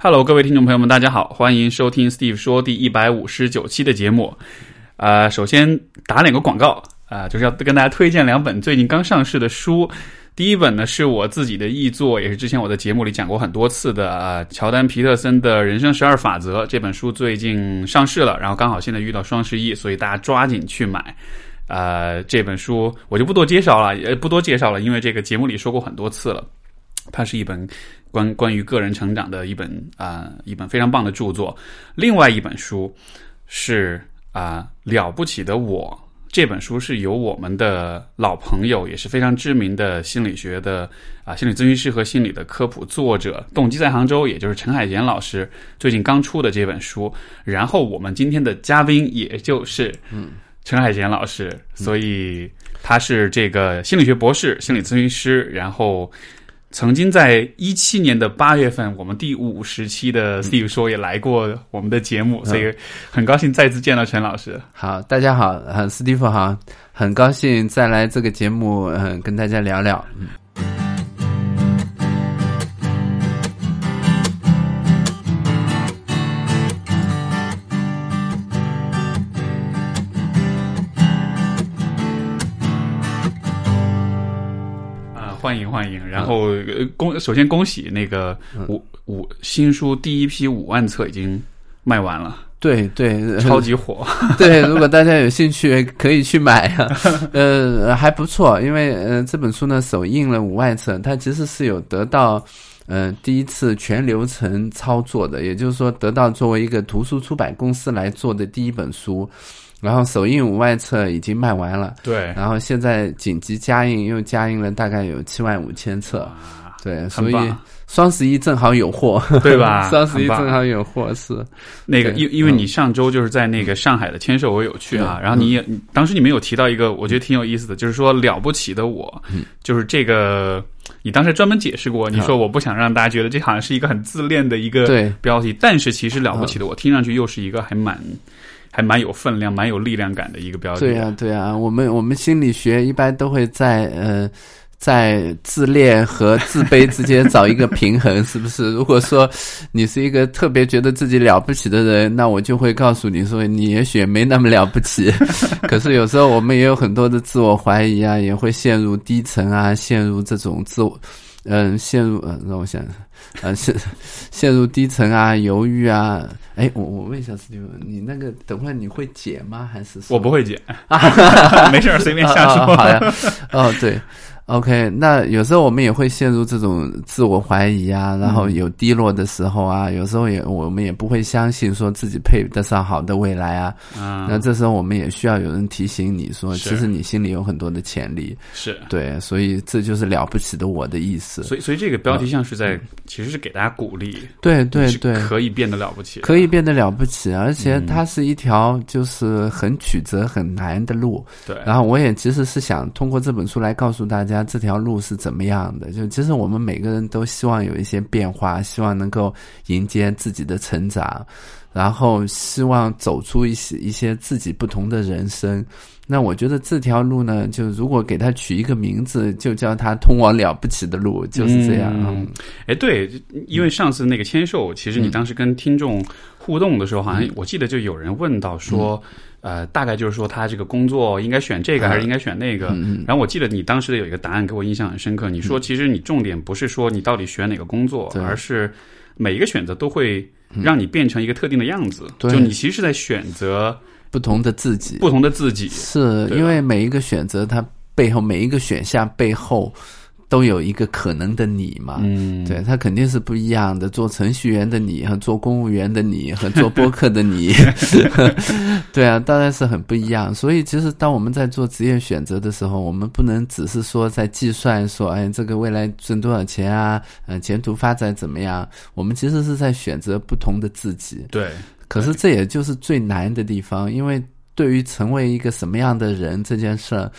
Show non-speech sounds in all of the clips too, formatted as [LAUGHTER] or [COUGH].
Hello，各位听众朋友们，大家好，欢迎收听 Steve 说第一百五十九期的节目。呃，首先打两个广告啊、就是要跟大家推荐两本最近刚上市的书。第一本呢是我自己的译作，也是之前我在节目里讲过很多次的啊、乔丹·皮特森的《人生十二法则》这本书最近上市了，然后刚好现在遇到双十一，所以大家抓紧去买。呃，这本书我就不多介绍了，也不多介绍了，因为这个节目里说过很多次了。它是一本关关于个人成长的一本啊、一本非常棒的著作。另外一本书是啊、了不起的我》这本书是由我们的老朋友，也是非常知名的心理学的啊、心理咨询师和心理的科普作者，动机在杭州，也就是陈海贤老师最近刚出的这本书。然后我们今天的嘉宾也就是嗯陈海贤老师，所以他是这个心理学博士、心理咨询师，然后。曾经在一七年的八月份，我们第五十期的 Steve 说也来过我们的节目，所以很高兴再次见到陈老师。好，大家好，呃，史蒂夫好，很高兴再来这个节目，嗯、跟大家聊聊。嗯欢迎欢迎！然后呃恭，首先恭喜那个五五新书第一批五万册已经卖完了，对对，超级火。[LAUGHS] 对，如果大家有兴趣，可以去买啊。[LAUGHS] 呃，还不错，因为呃这本书呢首印了五万册，它其实是有得到呃第一次全流程操作的，也就是说得到作为一个图书出版公司来做的第一本书。然后首印五万册已经卖完了，对，然后现在紧急加印又加印了大概有七万五千册，对，所以双十一正好有货，对吧？[LAUGHS] 双十一正好有货是。那个，因因为你上周就是在那个上海的签售，我有去啊。然后你也当时你们有提到一个，我觉得挺有意思的，就是说了不起的我，就是这个。你当时专门解释过，你说我不想让大家觉得这好像是一个很自恋的一个对。标题，但是其实了不起的我听上去又是一个还蛮还蛮有分量、蛮有力量感的一个标题。对呀、对呀、我们我们心理学一般都会在呃。在自恋和自卑之间找一个平衡，是不是？[LAUGHS] 如果说你是一个特别觉得自己了不起的人，那我就会告诉你说，你也许没那么了不起。[LAUGHS] 可是有时候我们也有很多的自我怀疑啊，也会陷入低沉啊，陷入这种自我，嗯，陷入呃，让我想想，呃，陷陷入低沉啊，犹豫啊。哎，我我问一下斯蒂芬，你那个等会儿你会解吗？还是我不会解，[LAUGHS] 没事儿随便瞎啊说。啊好呀，[LAUGHS] 哦，对，OK，那有时候我们也会陷入这种自我怀疑啊，然后有低落的时候啊，有时候也我们也不会相信说自己配得上好的未来啊。嗯，那这时候我们也需要有人提醒你说，其实你心里有很多的潜力。是，对，所以这就是了不起的我的意思。所以所以这个标题像是在其实是给大家鼓励，对对对，可以变得了不起，可以变得了不起，而且它是一条就是很曲折很难的路。对，然后我也其实是想通过这本书来告诉大家这条路是怎么样的。就其实我们每个人都希望有一些变化，希望能够迎接自己的成长，然后希望走出一些一些自己不同的人生。那我觉得这条路呢，就如果给它取一个名字，就叫它通往了不起的路，就是这样。嗯哎，对，因为上次那个签售，其实你当时跟听众互动的时候，好像我记得就有人问到说，呃，大概就是说他这个工作应该选这个还是应该选那个。然后我记得你当时的有一个答案给我印象很深刻，你说其实你重点不是说你到底选哪个工作，对。而是每一个选择都会让你变成一个特定的样子，对。就你其实是在选择不同的自己，不同的自己。是因为每一个选择，它背后每一个选项背后都有一个可能的你嘛。嗯，对，他肯定是不一样的。做程序员的你和做公务员的你和做播客的你，[LAUGHS] 对啊，当然是很不一样。所以，其实当我们在做职业选择的时候，我们不能只是说在计算说，哎，这个未来挣多少钱啊，呃，前途发展怎么样？我们其实是在选择不同的自己。对，可是这也就是最难的地方，因为对于成为一个什么样的人这件事儿，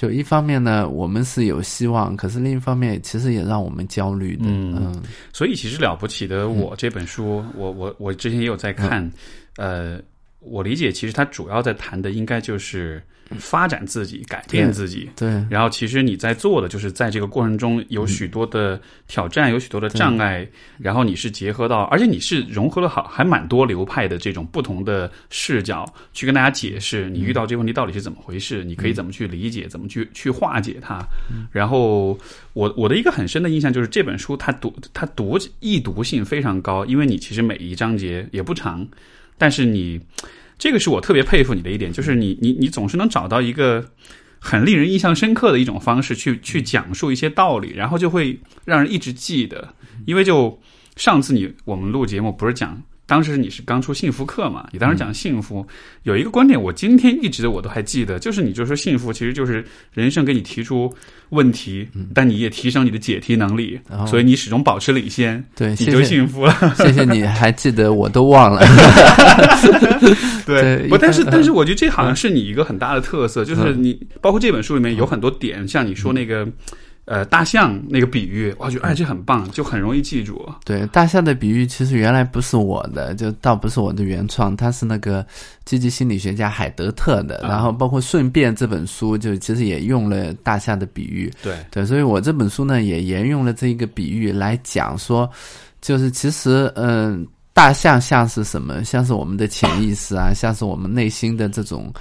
就一方面呢，我们是有希望，可是另一方面，其实也让我们焦虑的。嗯嗯所以其实了不起的我这本书，我我我之前也有在看，呃，我理解，其实他主要在谈的应该就是发展自己、改变自己。对，然后其实你在做的就是在这个过程中有许多的挑战，有许多的障碍，然后你是结合到，而且你是融合了好还蛮多流派的这种不同的视角去跟大家解释你遇到这个问题到底是怎么回事，你可以怎么去理解，怎么去去化解它。然后我我的一个很深的印象就是这本书它读它读易读性非常高，因为你其实每一章节也不长。但是你，这个是我特别佩服你的一点，就是你你你总是能找到一个很令人印象深刻的一种方式去去讲述一些道理，然后就会让人一直记得。因为就上次你我们录节目不是讲。当时你是刚出幸福课嘛？你当时讲幸福，有一个观点，我今天一直我都还记得，就是你就说幸福其实就是人生给你提出问题，但你也提升你的解题能力，所以你始终保持领先，对，你就幸福了。[LAUGHS] 谢谢你还记得，我都忘了。[LAUGHS] 对，不，但是但是我觉得这好像是你一个很大的特色，就是你包括这本书里面有很多点，像你说那个。呃，大象那个比喻，我觉得哎，这很棒，就很容易记住。对，大象的比喻其实原来不是我的，就倒不是我的原创，它是那个积极心理学家海德特的。然后包括顺便这本书，就其实也用了大象的比喻。对对，所以我这本书呢，也沿用了这一个比喻来讲说，就是其实嗯，大象像是什么？像是我们的潜意识啊，像是我们内心的这种。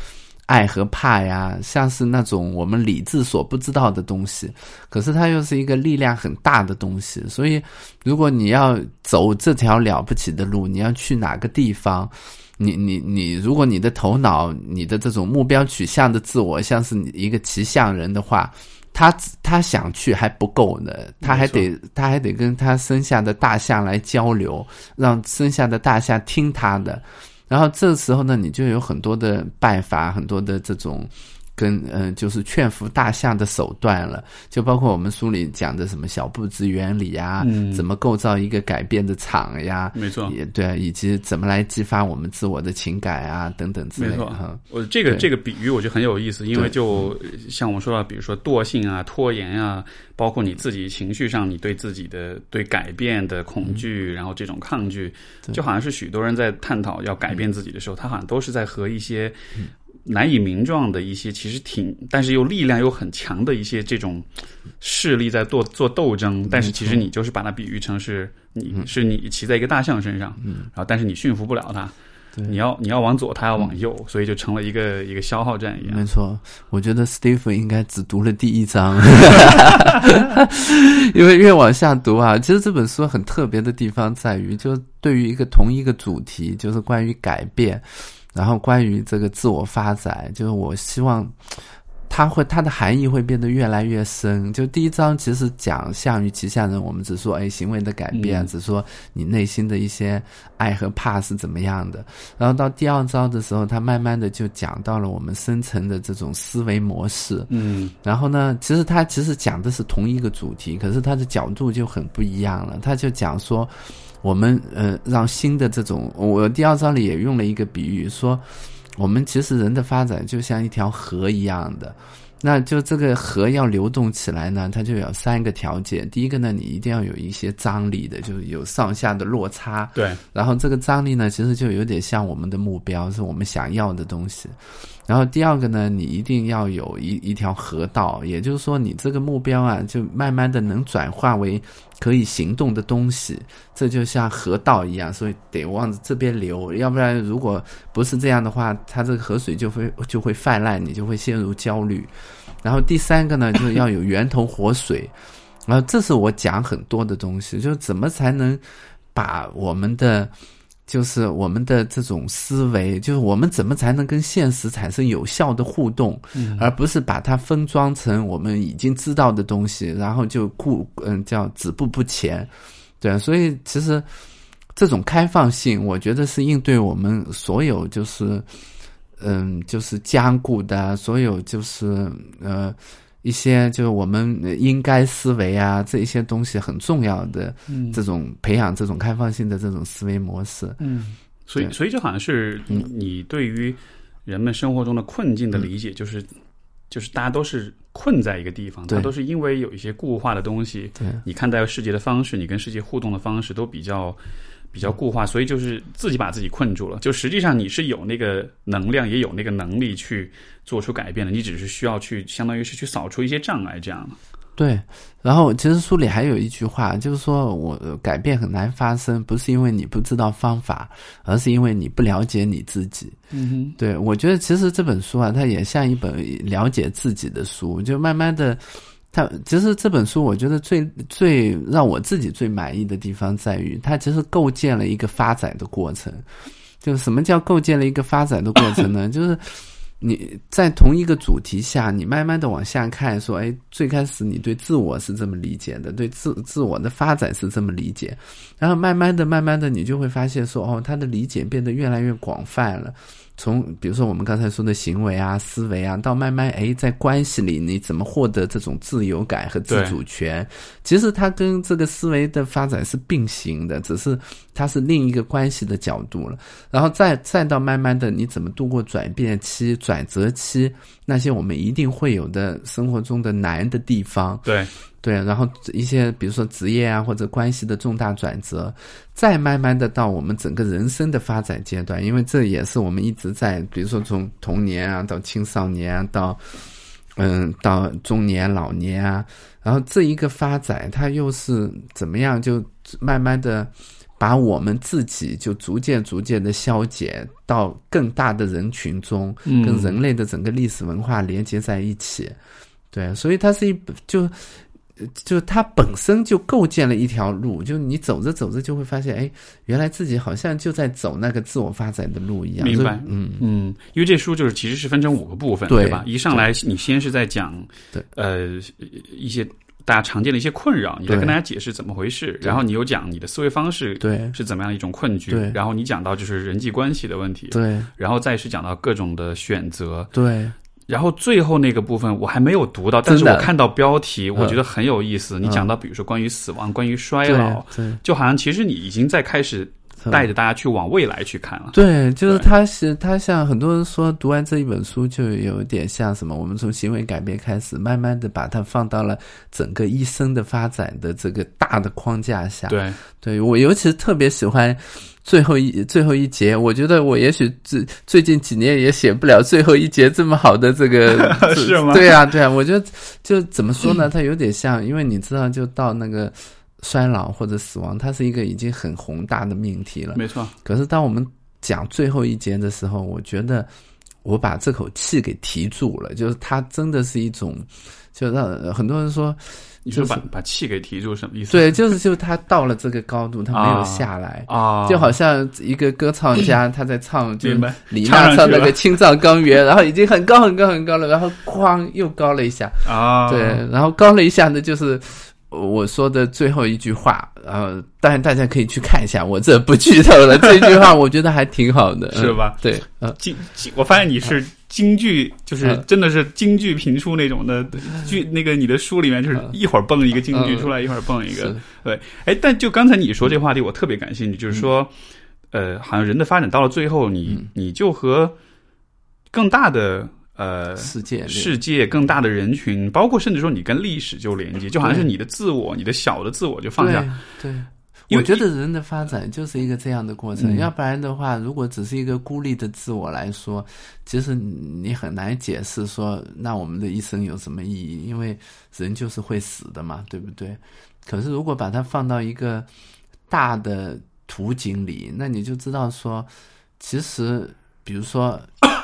爱和怕呀，像是那种我们理智所不知道的东西，可是它又是一个力量很大的东西。所以，如果你要走这条了不起的路，你要去哪个地方？你你你，如果你的头脑、你的这种目标取向的自我像是一个骑象人的话，他他想去还不够呢，他还得他还得跟他身下的大象来交流，让身下的大象听他的。然后这时候呢，你就有很多的拜法，很多的这种。跟嗯，就是劝服大象的手段了，就包括我们书里讲的什么小步子原理啊，怎么构造一个改变的场呀，没错，也对，以及怎么来激发我们自我的情感啊，等等之类的。没错，我这个这个比喻我觉得很有意思，因为就像我们说到，比如说惰性啊、拖延啊，包括你自己情绪上，你对自己的对改变的恐惧，然后这种抗拒，就好像是许多人在探讨要改变自己的时候，他好像都是在和一些。难以名状的一些，其实挺，但是又力量又很强的一些这种势力在做做斗争。但是其实你就是把它比喻成是你是你骑在一个大象身上，嗯然后但是你驯服不了它，你要你要往左，它要往右，所以就成了一个一个消耗战一样。没错，我觉得 Stephen 应该只读了第一章，[LAUGHS] 因为越往下读啊，其实这本书很特别的地方在于，就对于一个同一个主题，就是关于改变。然后关于这个自我发展，就是我希望，它会它的含义会变得越来越深。就第一章其实讲项羽旗下人，我们只说哎行为的改变，只说你内心的一些爱和怕是怎么样的。然后到第二章的时候，他慢慢的就讲到了我们深层的这种思维模式。嗯，然后呢，其实他其实讲的是同一个主题，可是他的角度就很不一样了。他就讲说。我们呃，让新的这种，我第二章里也用了一个比喻，说我们其实人的发展就像一条河一样的，那就这个河要流动起来呢，它就有三个条件。第一个呢，你一定要有一些张力的，就是有上下的落差。对。然后这个张力呢，其实就有点像我们的目标，是我们想要的东西。然后第二个呢，你一定要有一一条河道，也就是说，你这个目标啊，就慢慢的能转化为可以行动的东西，这就像河道一样，所以得往这边流，要不然如果不是这样的话，它这个河水就会就会泛滥，你就会陷入焦虑。然后第三个呢，就是要有源头活水，然后这是我讲很多的东西，就是怎么才能把我们的。就是我们的这种思维，就是我们怎么才能跟现实产生有效的互动，而不是把它分装成我们已经知道的东西，然后就固嗯叫止步不前，对所以其实这种开放性，我觉得是应对我们所有就是嗯就是坚固的，所有就是呃。一些就是我们应该思维啊，这一些东西很重要的，这种培养这种开放性的这种思维模式。嗯，所以所以就好像是你对于人们生活中的困境的理解，就是就是大家都是困在一个地方，它都是因为有一些固化的东西，对。你看待世界的方式，你跟世界互动的方式都比较比较固化，所以就是自己把自己困住了。就实际上你是有那个能量，也有那个能力去做出改变的，你只是需要去相当于是去扫除一些障碍这样。对，然后其实书里还有一句话，就是说我呃改变很难发生，不是因为你不知道方法，而是因为你不了解你自己。嗯哼，对我觉得其实这本书啊，它也像一本了解自己的书，就慢慢的。它其实这本书，我觉得最最让我自己最满意的地方在于，它其实构建了一个发展的过程。就是什么叫构建了一个发展的过程呢？[COUGHS] 就是你在同一个主题下，你慢慢的往下看，说，哎，最开始你对自我是这么理解的，对自自我的发展是这么理解，然后慢慢的、慢慢的，你就会发现说，哦，他的理解变得越来越广泛了。从比如说我们刚才说的行为啊、思维啊，到慢慢哎，在关系里你怎么获得这种自由感和自主权？其实它跟这个思维的发展是并行的，只是它是另一个关系的角度了。然后再再到慢慢的，你怎么度过转变期、转折期，那些我们一定会有的生活中的难的地方。对对，然后一些比如说职业啊或者关系的重大转折，再慢慢的到我们整个人生的发展阶段，因为这也是我们一直在，比如说从童年啊到青少年啊到嗯到中年老年啊，然后这一个发展，它又是怎么样就慢慢的把我们自己就逐渐逐渐的消解到更大的人群中，嗯跟人类的整个历史文化连接在一起。对，所以它是一本就。就它本身就构建了一条路，就你走着走着就会发现，哎，原来自己好像就在走那个自我发展的路一样。明白。嗯，嗯，因为这书就是其实是分成五个部分，对吧？一上来你先是在讲，对，呃，一些大家常见的一些困扰，你在跟大家解释怎么回事，然后你又讲你的思维方式对。是怎么样的一种困局对，然后你讲到就是人际关系的问题，对。然后再是讲到各种的选择，对然后最后那个部分我还没有读到，但是我看到标题，我嗯觉得很有意思。你讲到比如说关于死亡、关于衰老，就好像其实你已经在开始嗯带着大家去往未来去看了。对，就是对他是他像很多人说，读完这一本书就有点像什么？我们从行为改变开始，慢慢的把它放到了整个一生的发展的这个大的框架下。对，对我尤其特别喜欢最后一最后一节，我觉得我也许最最近几年也写不了最后一节这么好的这个 [LAUGHS] 是吗对啊，对啊，我觉得就怎么说呢？它有点像，因为你知道，就到那个衰老或者死亡，它是一个已经很宏大的命题了。没错，可是当我们讲最后一节的时候，我觉得我把这口气给提住了，就是它真的是一种，就让很多人说。你说就是把把气给提住什么意思？对，就是就他到了这个高度，他没有啊下来，啊，就好像一个歌唱家 [CLEARS THROAT] 他在唱，就李唱那个《青藏高原》，然后已经很高很高很高了，然后哐又高了一下，啊，对，然后高了一下呢，就是我说的最后一句话，呃，当然大家可以去看一下，我这不剧透了，这句话我觉得还挺好的，嗯 [LAUGHS] 是吧？对，呃，京京，我发现你是京剧，就是嗯。真的是京剧评出那种的剧，那个你的书里面就是一会儿蹦一个京剧嗯出来，一会儿蹦一个，对，哎，但就刚才你说这话题，我特别感兴趣，就是说，呃，好像人的发展到了最后，你嗯。你就和更大的呃世界世界、更大的人群，包括甚至说你跟历史就连接，就好像是你的自我、你的小的自我就放下，对。我觉得人的发展就是一个这样的过程，嗯要不然的话，如果只是一个孤立的自我来说，其实你很难解释说，那我们的一生有什么意义？因为人就是会死的嘛，对不对？可是如果把它放到一个大的图景里，那你就知道说，其实比如说，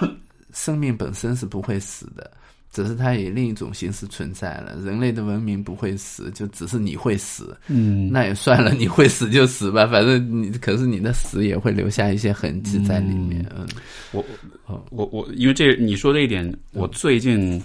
[COUGHS] 生命本身是不会死的。只是它以另一种形式存在了。人类的文明不会死，就只是你会死。嗯，那也算了，你会死就死吧，[LAUGHS] 反正你可是你的死也会留下一些痕迹在里面。嗯，我哦我我，因为这你说这一点，我最近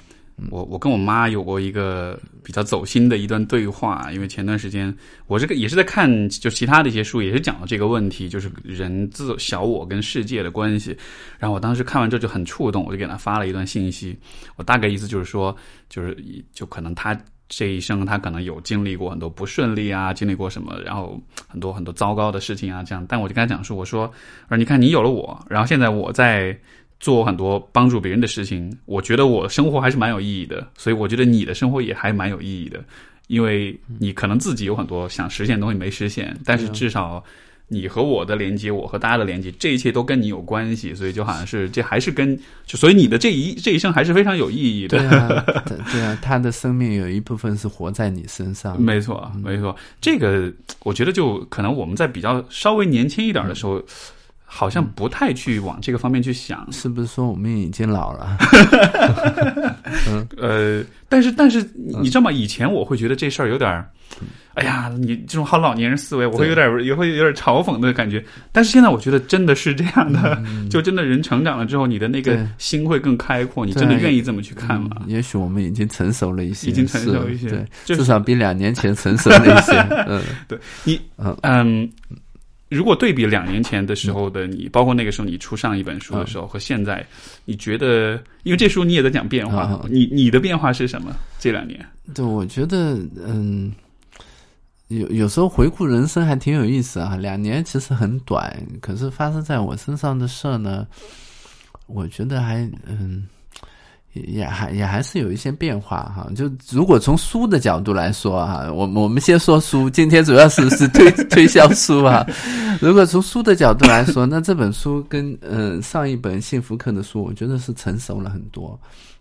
我我跟我妈有过一个比较走心的一段对话，因为前段时间我这个也是在看就其他的一些书，也是讲到这个问题，就是人自小我跟世界的关系。然后我当时看完之后就很触动，我就给她发了一段信息，我大概意思就是说，就是就可能她。这一生，他可能有经历过很多不顺利啊，经历过什么，然后很多很多糟糕的事情啊，这样。但我就跟他讲说，我说，我说你看，你有了我，然后现在我在做很多帮助别人的事情，我觉得我生活还是蛮有意义的，所以我觉得你的生活也还蛮有意义的，因为你可能自己有很多想实现的东西没实现，但是至少你和我的连接，我和大家的连接，这一切都跟你有关系，所以就好像是这还是跟就所以你的这一这一生还是非常有意义的。对啊，[LAUGHS] 对对啊，他的生命有一部分是活在你身上。没错，没错，这个我觉得就可能我们在比较稍微年轻一点的时候。好像不太去往这个方面去想，是不是说我们已经老了？嗯，[LAUGHS] 呃，但是但是你知道吗？以前我会觉得这事儿有点儿，哎呀，你这种好老年人思维，我会有点也会有点嘲讽的感觉。但是现在我觉得真的是这样的，[LAUGHS] 就真的人成长了之后，你的那个心会更开阔，你真的愿意这么去看吗？也许我们已经成熟了一些，已经成熟一些，对，至少比两年前成熟了一些。[LAUGHS] 嗯，对你，嗯嗯。如果对比两年前的时候的你，包括那个时候你出上一本书的时候和现在，你觉得，因为这书你也在讲变化，你你的变化是什么？这两年？对，我觉得，嗯，有有时候回顾人生还挺有意思啊。两年其实很短，可是发生在我身上的事儿呢，我觉得还，嗯。也还也还是有一些变化哈，就如果从书的角度来说哈，我我们先说书，今天主要是是推推销书啊。如果从书的角度来说，那这本书跟嗯上一本幸福课的书，我觉得是成熟了很多。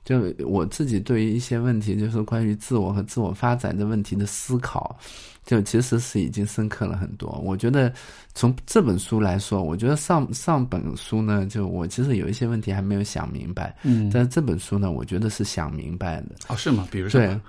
就我自己对于一些问题，就是关于自我和自我发展的问题的思考。就其实是已经深刻了很多。我觉得从这本书来说，我觉得上上本书呢，就我其实有一些问题还没有想明白。嗯，但是这本书呢，我觉得是想明白的。哦，是吗？比如说，对，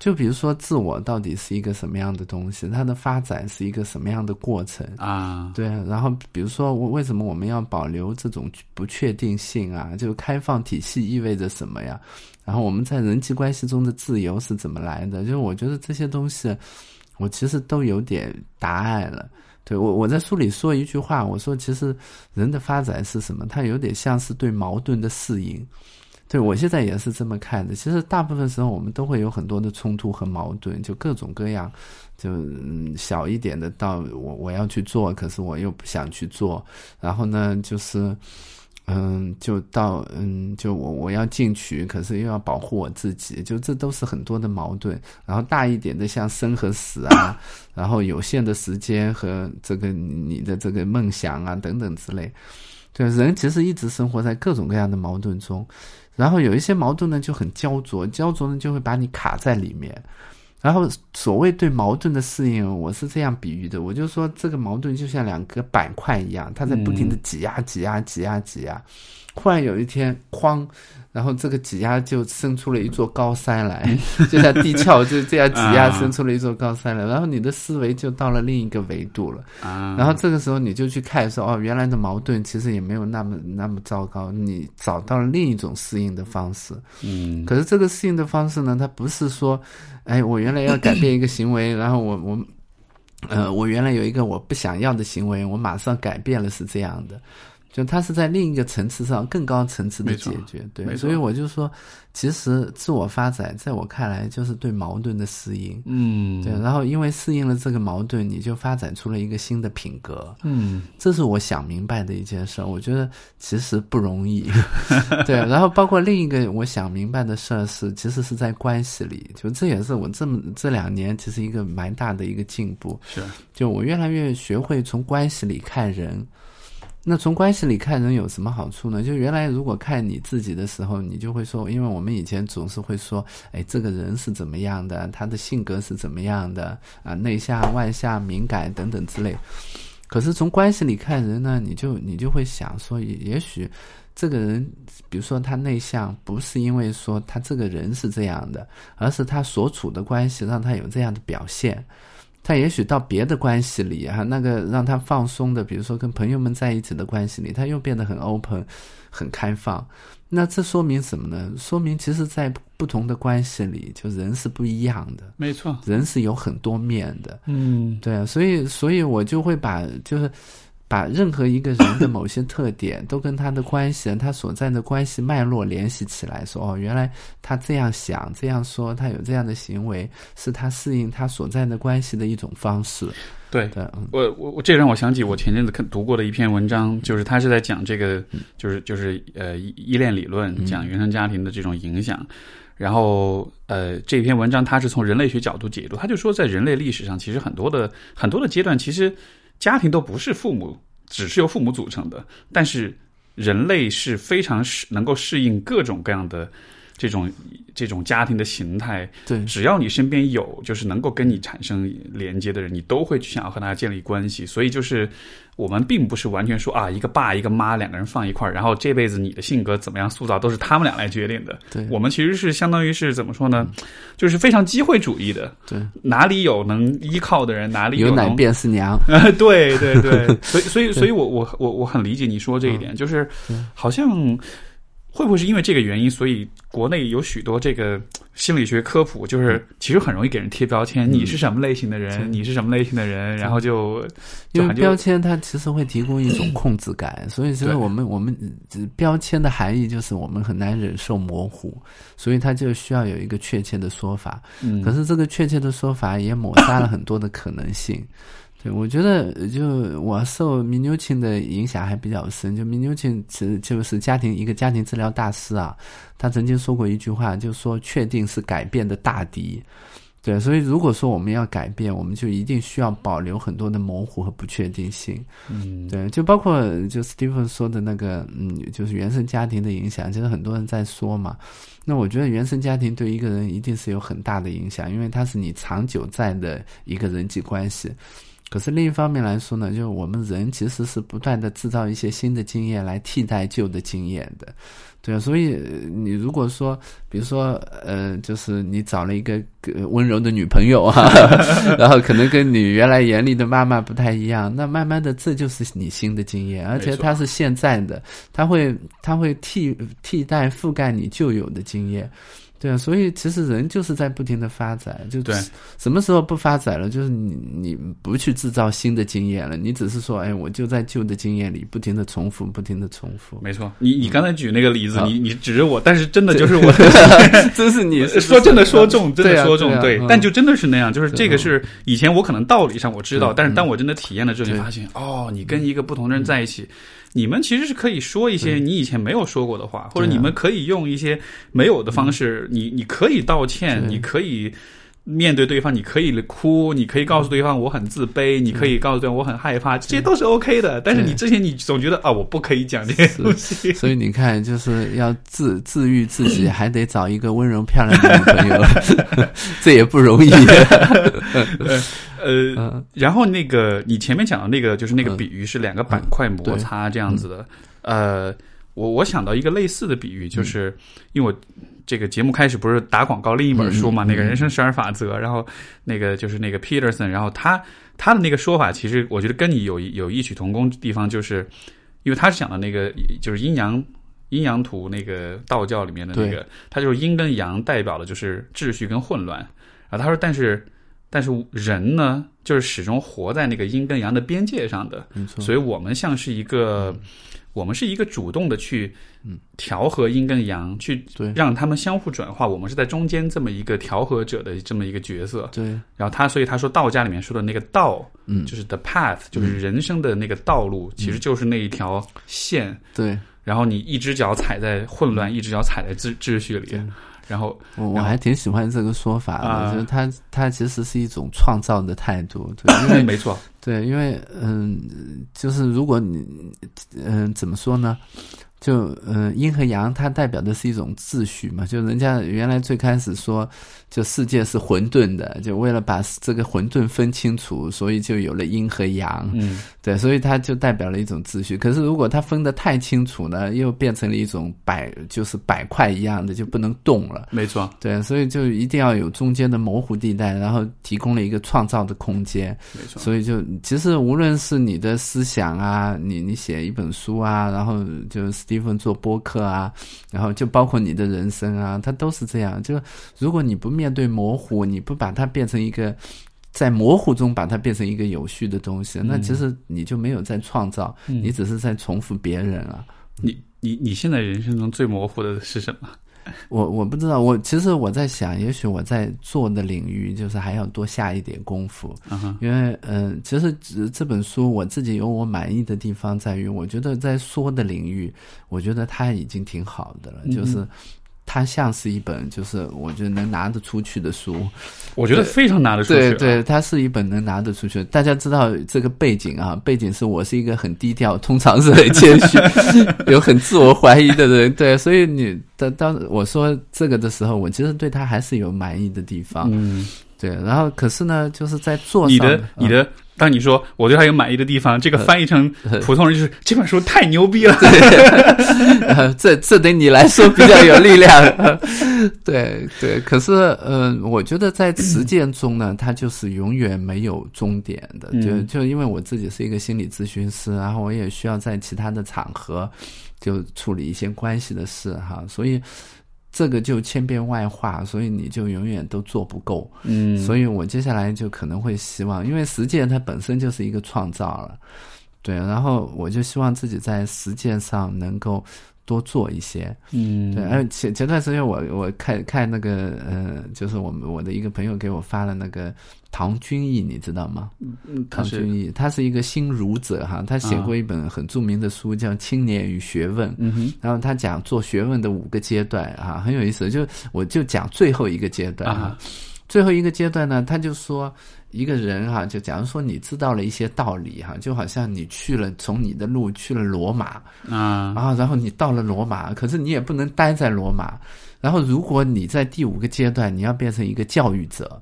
就比如说自我到底是一个什么样的东西，它的发展是一个什么样的过程啊？对。然后比如说，为什么我们要保留这种不确定性啊？就开放体系意味着什么呀？然后我们在人际关系中的自由是怎么来的？就是我觉得这些东西。我其实都有点答案了，对我我在书里说一句话，我说其实人的发展是什么？它有点像是对矛盾的适应，对我现在也是这么看的。其实大部分时候我们都会有很多的冲突和矛盾，就各种各样，就嗯小一点的到我我要去做，可是我又不想去做，然后呢就是。嗯，就到嗯，就我我要进取，可是又要保护我自己，就这都是很多的矛盾。然后大一点的像生和死啊，然后有限的时间和这个你的这个梦想啊等等之类，对人其实一直生活在各种各样的矛盾中。然后有一些矛盾呢就很焦灼，焦灼呢就会把你卡在里面。然后，所谓对矛盾的适应，我是这样比喻的：，我就说这个矛盾就像两个板块一样，它在不停的挤压、挤压、挤压、挤压。忽然有一天，哐！然后这个挤压就生出了一座高山来，[LAUGHS] 就像地壳就这样挤压生出了一座高山来。然后你的思维就到了另一个维度了。然后这个时候你就去看说，哦，原来的矛盾其实也没有那么那么糟糕。你找到了另一种适应的方式。嗯。可是这个适应的方式呢，它不是说，哎，我原来要改变一个行为，然后我我，呃，我原来有一个我不想要的行为，我马上改变了，是这样的。就它是在另一个层次上更高层次的解决，对，所以我就说，其实自我发展在我看来就是对矛盾的适应，嗯，对，然后因为适应了这个矛盾，你就发展出了一个新的品格，嗯，这是我想明白的一件事。我觉得其实不容易，[LAUGHS] 对。然后包括另一个我想明白的事儿是，其实是在关系里，就这也是我这么这两年其实一个蛮大的一个进步，是，就我越来越学会从关系里看人。那从关系里看人有什么好处呢？就原来如果看你自己的时候，你就会说，因为我们以前总是会说，哎，这个人是怎么样的，他的性格是怎么样的啊，内向外向、敏感等等之类。可是从关系里看人呢，你就你就会想说，也许这个人，比如说他内向，不是因为说他这个人是这样的，而是他所处的关系让他有这样的表现。他也许到别的关系里哈，那个让他放松的，比如说跟朋友们在一起的关系里，他又变得很 open，很开放。那这说明什么呢？说明其实，在不同的关系里，就人是不一样的。没错，人是有很多面的。嗯，对啊，所以，所以我就会把就是把任何一个人的某些特点都跟他的关系、他所在的关系脉络联系起来，说哦，原来他这样想、这样说，他有这样的行为，是他适应他所在的关系的一种方式。对我我我这让我想起我前阵子看读过的一篇文章，就是他是在讲这个，就是就是呃依依恋理论，讲原生家庭的这种影响。然后呃这篇文章他是从人类学角度解读，他就说在人类历史上，其实很多的很多的阶段，其实家庭都不是父母只是由父母组成的，但是人类是非常适能够适应各种各样的这种这种家庭的形态，对，只要你身边有就是能够跟你产生连接的人，你都会去想要和他建立关系。所以就是我们并不是完全说啊，一个爸一个妈两个人放一块儿，然后这辈子你的性格怎么样塑造都是他们俩来决定的。对我们其实是相当于是怎么说呢？就是非常机会主义的。对，哪里有能依靠的人，哪里有奶能便是娘。[LAUGHS] 啊，对对 [LAUGHS] 对，所以所以所以我我我我很理解你说这一点，就是好像会不会是因为这个原因，所以国内有许多这个 [TSK] 心理学科普，就是其实很容易给人贴标签，你是什么类型的人，你是什么类型的人，然后就就因为标签它其实会提供一种控制感，所以其实我们我们呃标签的含义就是我们很难忍受模糊，所以它就需要有一个确切的说法。嗯。可是这个确切的说法也抹杀了很多的可能性。对，我觉得呃就我受米纽钦的影响还比较深。就米纽钦其实就是家庭一个家庭治疗大师啊，他曾经说过一句话，就说确定是改变的大敌。对，所以如果说我们要改变，我们就一定需要保留很多的模糊和不确定性。嗯对，就包括就 Stephen 说的那个，嗯，就是原生家庭的影响，其实很多人在说嘛。那我觉得原生家庭对一个人一定是有很大的影响，因为它是你长久在的一个人际关系。可是另一方面来说呢，就是我们人其实是不断的制造一些新的经验来替代旧的经验的，对啊。所以呃你如果说，比如说呃，就是你找了一个呃温柔的女朋友啊，[LAUGHS] 然后可能跟你原来严厉的妈妈不太一样，那慢慢的这就是你新的经验，而且它是现在的，它会它会替替代覆盖你旧有的经验。对啊，所以其实人就是在不停的发展，就对。什么时候不发展了？就是你你不去制造新的经验了，你只是说，哎，我就在旧的经验里不停的重复，不停的重复。没错。你你刚才举那个例子，好你你指着我，但是真的就是我。[LAUGHS] 真是你说真的说中，真的说中，对啊嗯。但就真的是那样，就是这个是以前我可能道理上我知道，但是当我真的体验了之后，你对。发现哦，你跟一个不同的人在一起。你们其实是可以说一些你以前没有说过的话，或者你们可以用一些没有的方式，你你可以道歉，你可以面对对方，你可以哭，你可以告诉对方我很自卑，你可以告诉对方我很害怕，这些都是 OK 的。但是你之前你总觉得啊，我不可以讲这些东西。所以你看，就是要自自愈自己，[LAUGHS] 还得找一个温柔漂亮的女朋友，[LAUGHS] 这也不容易。[LAUGHS] 呃，嗯然后那个你前面讲的那个，就是那个嗯比喻是两个板块摩擦这样子的。呃，我我想到一个类似的比喻，就是因为我这个节目开始不是打广告另一本书嘛，那个人生十二法则，然后那个就是那个 Peterson，然后他他的那个说法，其实我觉得跟你有有异曲同工的地方，就是因为他是讲的那个就是阴阳。阴阳图那个道教里面的那个对，它就是阴跟阳代表的就是秩序跟混乱。然后他说，但是但是人呢，就是始终活在那个阴跟阳的边界上的，所以我们像是一个，我们是一个主动的去调和阴跟阳，去让他们相互转化。我们是在中间这么一个调和者的这么一个角色。对，然后他，所以他说道家里面说的那个道，嗯。就是 the path，就是人生的那个道路，其实就是那一条线。对。然后你一只脚踩在混乱，一只脚踩在秩秩序里，然后我我还挺喜欢这个说法的，啊就是它它其实是一种创造的态度，对，[LAUGHS] 因为没错，对，因为嗯，就是如果你嗯怎么说呢？就嗯，阴和阳，它代表的是一种秩序嘛。就人家原来最开始说，就世界是混沌的，就为了把这个混沌分清楚，所以就有了阴和阳。嗯，对，所以它就代表了一种秩序。可是如果它分得太清楚呢，又变成了一种板，就是板块一样的，就不能动了。没错，对，所以就一定要有中间的模糊地带，然后提供了一个创造的空间。没错，所以就其实无论是你的思想啊，你你写一本书啊，然后就史蒂芬做播客啊，然后就包括你的人生啊，它都是这样。就如果你不面对模糊，你不把它变成一个在模糊中把它变成一个有序的东西，那嗯其实你就没有在创造，嗯你只是在重复别人啊。你你你现在人生中最模糊的是什么？[LAUGHS] 我我不知道，我其实我在想，也许我在做的领域就是还要多下一点功夫，因为嗯、呃其实这这本书我自己有我满意的地方在于，我觉得在说的领域，我觉得它已经挺好的了，嗯就是它像是一本就是我觉得能拿得出去的书，我觉得非常拿得出去、啊。对对，它是一本能拿得出去。大家知道这个背景啊，背景是我是一个很低调，通常是很谦虚，[LAUGHS] 有很自我怀疑的人。对，所以你当当我说这个的时候，我其实对他还是有满意的地方。嗯，对，然后可是呢，就是在做你的你的，当你说我对他有满意的地方，这个翻译成普通人就是这本书太牛逼了。[LAUGHS] 呃这这对你来说比较有力量。[LAUGHS] 对对，可是呃，我觉得在实践中呢，它就是永远没有终点的。就嗯就因为我自己是一个心理咨询师，然后我也需要在其他的场合就处理一些关系的事哈，所以这个就千变万化，所以你就永远都做不够。嗯所以我接下来就可能会希望，因为实践它本身就是一个创造了，对，然后我就希望自己在实践上能够多做一些，嗯对。而前前段时间我我看看那个呃，就是我们我的一个朋友给我发了那个唐君毅，你知道吗？嗯唐君毅，他是一个新儒者哈，他写啊过一本很著名的书叫《青年与学问》，然后他讲做学问的五个阶段啊，很有意思。就我就讲最后一个阶段啊，最后一个阶段呢，他就说一个人哈、就假如说你知道了一些道理哈、就好像你去了从你的路去了罗马啊啊，然后你到了罗马，可是你也不能待在罗马。然后如果你在第五个阶段你要变成一个教育者，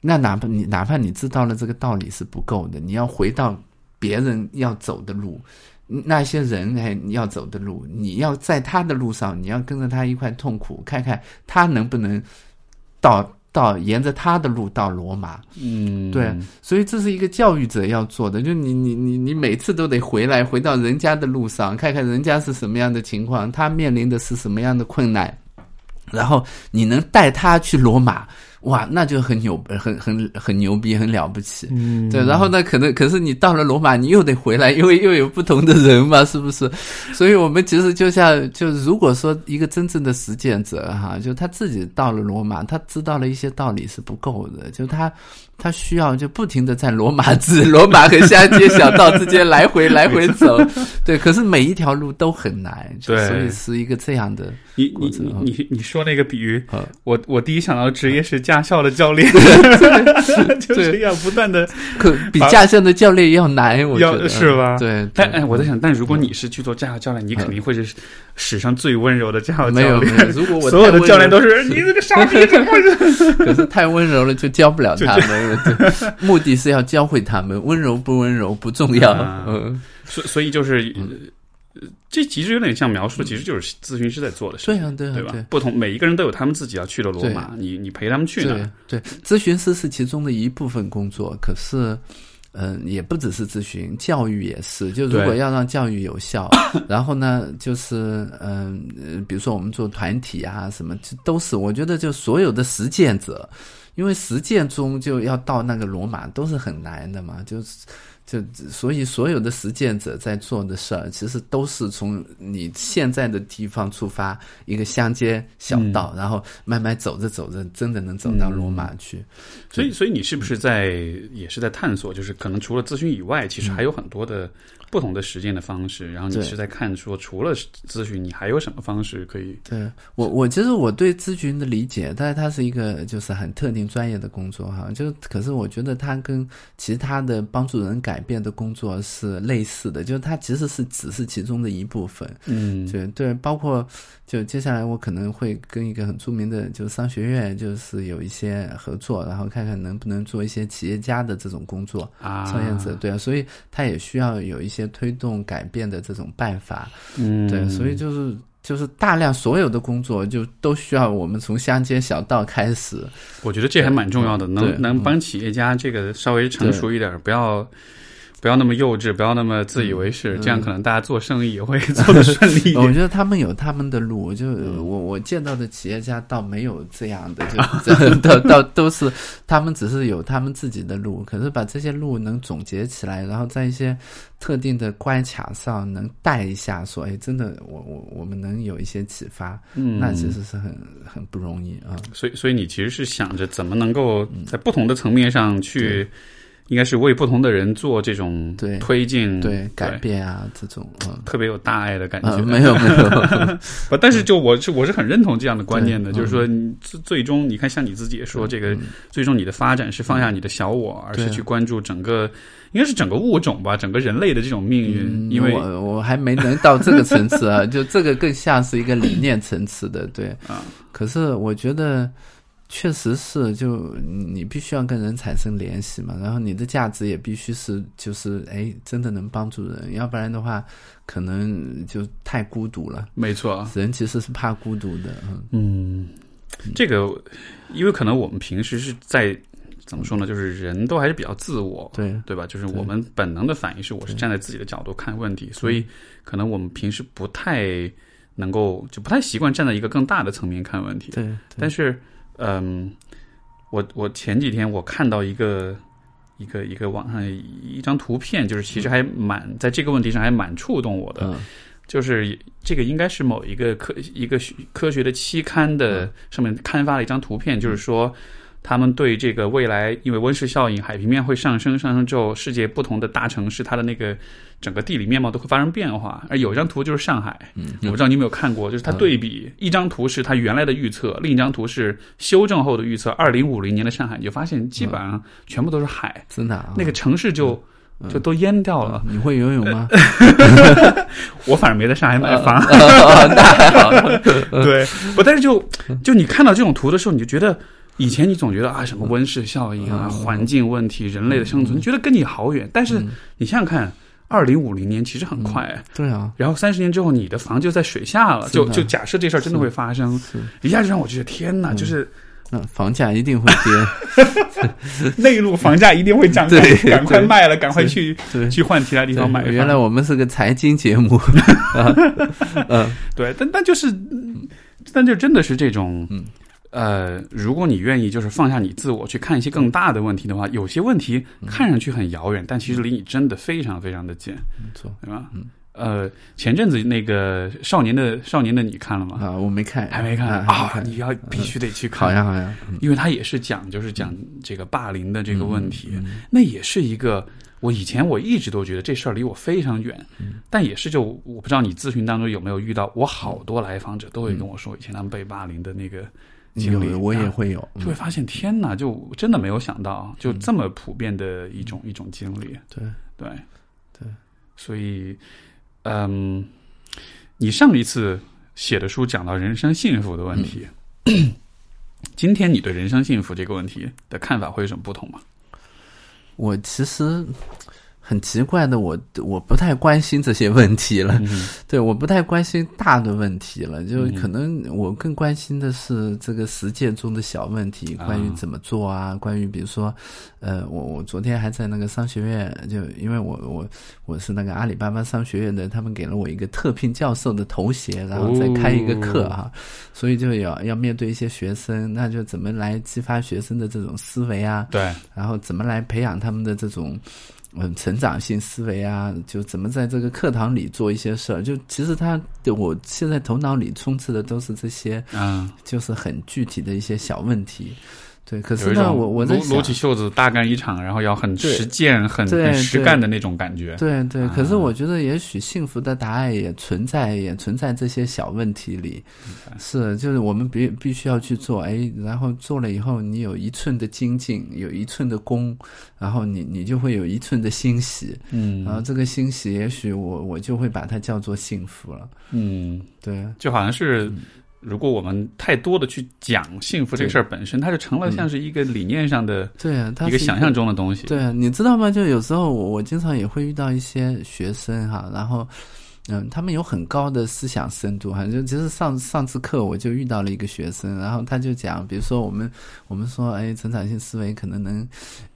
那哪怕你哪怕你知道了这个道理是不够的，你要回到别人要走的路。那些人哎，你要走的路，你要在他的路上，你要跟着他一块痛苦，看看他能不能到到沿着他的路到罗马。嗯对，所以这是一个教育者要做的，就你你你你每次都得回来，回到人家的路上，看看人家是什么样的情况，他面临的是什么样的困难，然后你能带他去罗马，哇，那就很牛，很很很牛逼，很了不起。嗯对，然后呢，可能可是你到了罗马，你又得回来，因为又有不同的人嘛，是不是？所以我们其实就像，就如果说一个真正的实践者哈，就他自己到了罗马，他知道了一些道理是不够的，就他他需要就不停的在罗马字 [LAUGHS] 罗马和乡间小道之间来回 [LAUGHS] 来回走，对，可是每一条路都很难，对。所以是一个这样的，你你你你你说那个比喻啊，我我第一想到的职业是驾校的教练，[LAUGHS] 就是要不断的可比把驾校的教练要难，我觉要得是吧？对，对但哎，我在想，但如果你是去做驾校教练，你肯定会是史上最温柔的教练。没有，[LAUGHS] 如果我所有的教练都是你这个傻逼，怎么回事？可是太温柔了，就教不了他们。对，目的是要教会他们，温柔不温柔不重要。啊嗯，所所以就是，呃这其实有点像描述，其实就是咨询师在做的事情，对啊，对啊，对吧对？不同每一个人都有他们自己要去的罗马，你你陪他们去呢对，咨询师是其中的一部分工作，可是。嗯，也不只是咨询，教育也是。就如果要让教育有效，[LAUGHS] 然后呢，就是嗯、呃比如说我们做团体啊，什么，这都是我觉得就所有的实践者，因为实践中就要到那个罗马都是很难的嘛，就是就所以所有的实践者在做的事儿，其实都是从你现在的地方出发，一个乡间小道，然后慢慢走着走着，真的能走到罗马去。所以所以你是不是在也是在探索，就是可能除了咨询以外，其实还有很多的不同的实践的方式，然后你是在看说除了咨询，你还有什么方式可以？对我，我其实我对咨询的理解，但是它是一个就是很特定专业的工作哈，就可是我觉得它跟其他的帮助人改变的工作是类似的，就是它其实是只是其中的一部分。嗯对对，包括就接下来我可能会跟一个很著名的就是商学院，就是有一些合作，然后看看能不能做一些企业家的这种工作，啊，创业者对啊，所以他也需要有一些推动改变的这种办法。嗯，对，所以就是就是大量所有的工作就都需要我们从乡间小道开始。我觉得这还蛮重要的，能嗯能帮企业家这个稍微成熟一点，不要不要那么幼稚，不要那么自以为是，嗯这样可能大家做生意也会做得顺利一点。[LAUGHS] 我觉得他们有他们的路，就嗯我我见到的企业家倒没有这样的，就这 [LAUGHS] 倒倒都是他们只是有他们自己的路，可是把这些路能总结起来，然后在一些特定的关卡上能带一下，说哎，真的我我我们能有一些启发，嗯，那其实是很很不容易啊。所以，所以你其实是想着怎么能够在不同的层面上去，应该是为不同的人做这种对推进，对改变啊，这种嗯。特别有大爱的感觉。呃，没有没有，[LAUGHS] 不，但是就我是我是很认同这样的观念的，对就是说你最最终你看，像你自己也说，这个最终你的发展是放下你的小我，而是去关注整个，应该是整个物种吧，整个人类的这种命运。嗯因为我我还没能到这个层次啊，就这个更像是一个理念层次的，对。[LAUGHS] 啊，可是我觉得确实是，就你必须要跟人产生联系嘛，然后你的价值也必须是就是哎，真的能帮助人，要不然的话，可能就太孤独了。没错，人其实是怕孤独的，嗯，嗯，这个因为可能我们平时是在怎么说呢，就是人都还是比较自我，对。对吧？就是我们本能的反应是，我是站在自己的角度看问题，所以可能我们平时不太能够，就不太习惯站在一个更大的层面看问题。对对，但是，嗯，我我前几天我看到一个一个一个网上一张图片，就是其实还蛮在这个问题上还蛮触动我的，嗯。就是这个应该是某一个科一个学科学的期刊的上面刊发了一张图片，就是说他们对这个未来因为温室效应，海平面会上升，上升之后，世界不同的大城市它的那个整个地理面貌都会发生变化。而有一张图就是上海，我不知道你有没有看过，就是它对比一张图是它原来的预测，另一张图是修正后的预测，二零五零年的上海，你就发现基本上全部都是海，真的啊那个城市就。就都淹掉了。你会游泳吗？[LAUGHS] 我反正没在上海买房，哦 [LAUGHS] 那还好，对，不，但是就就你看到这种图的时候，你就觉得以前你总觉得啊，什么温室效应啊、环境问题、人类的生存，你觉得跟你好远。但是你想想看，二零五零年其实很快，对啊，然后三十年之后，你的房就在水下了。就就假设这事儿真的会发生，一下就让我觉得天哪，就是那房价一定会跌，[LAUGHS] 内陆房价一定会涨，对赶 [LAUGHS] 赶快卖了，赶快去。去换其他地方买。原来我们是个财经节目，[LAUGHS] 嗯。对，但但就是，但就真的是这种，嗯呃，如果你愿意就是放下你自我去看一些更大的问题的话，有些问题嗯看上去很遥远，但其实离你真的非常非常的近，没错。对吧？呃，前阵子那个少年的少年的你看了吗？啊，我没看，还没看。啊你要必须得去看，好呀好呀，嗯。因为他也是讲就是讲这个霸凌的这个问题，嗯那也是一个我以前我一直都觉得这事儿离我非常远，嗯。但也是就我不知道你咨询当中有没有遇到，我好多来访者都会跟我说以前他们被霸凌的那个经历，我也啊会有，嗯就会发现天哪，就真的没有想到就这么普遍的一种一种经历，对，对。对，所以嗯，你上一次写的书讲到人生幸福的问题。[CLEARS THROAT] 今天你对人生幸福这个问题的看法会有什么不同吗？我其实很奇怪的，我我不太关心这些问题了。[LAUGHS] 对，我不太关心大的问题了，就嗯。可能我更关心的是这个实践中的小问题，啊关于怎么做啊，关于比如说，呃，我我昨天还在那个商学院，就因为我我我是那个阿里巴巴商学院的，他们给了我一个特聘教授的头衔，然后再开一个课哦。哈，所以就要要面对一些学生，那就怎么来激发学生的这种思维啊，对，然后怎么来培养他们的这种嗯成长性思维啊？就怎么在这个课堂里做一些事儿？就其实他的我现在头脑里充斥的都是这些，嗯，就是很具体的一些小问题。对，可是呢，我我在想撸撸，起袖子大干一场，然后要很对实践、很对很实对干的那种感觉。对对，啊可是我觉得也许幸福的答案也存在，也存在这些小问题里。是，就是我们必必须要去做，哎，然后做了以后，你有一寸的精进，有一寸的功，然后你你就会有一寸的欣喜。嗯然后这个欣喜，也许我我就会把它叫做幸福了。嗯，对，就好像是。如果我们太多的去讲幸福这个事儿本身，它就成了像是一个理念上的对啊，它一个想象中的东西。对啊，你知道吗？就有时候我我经常也会遇到一些学生哈，然后嗯，他们有很高的思想深度哈。就其实上上次课我就遇到了一个学生，然后他就讲，比如说我们我们说，哎，成长性思维可能能，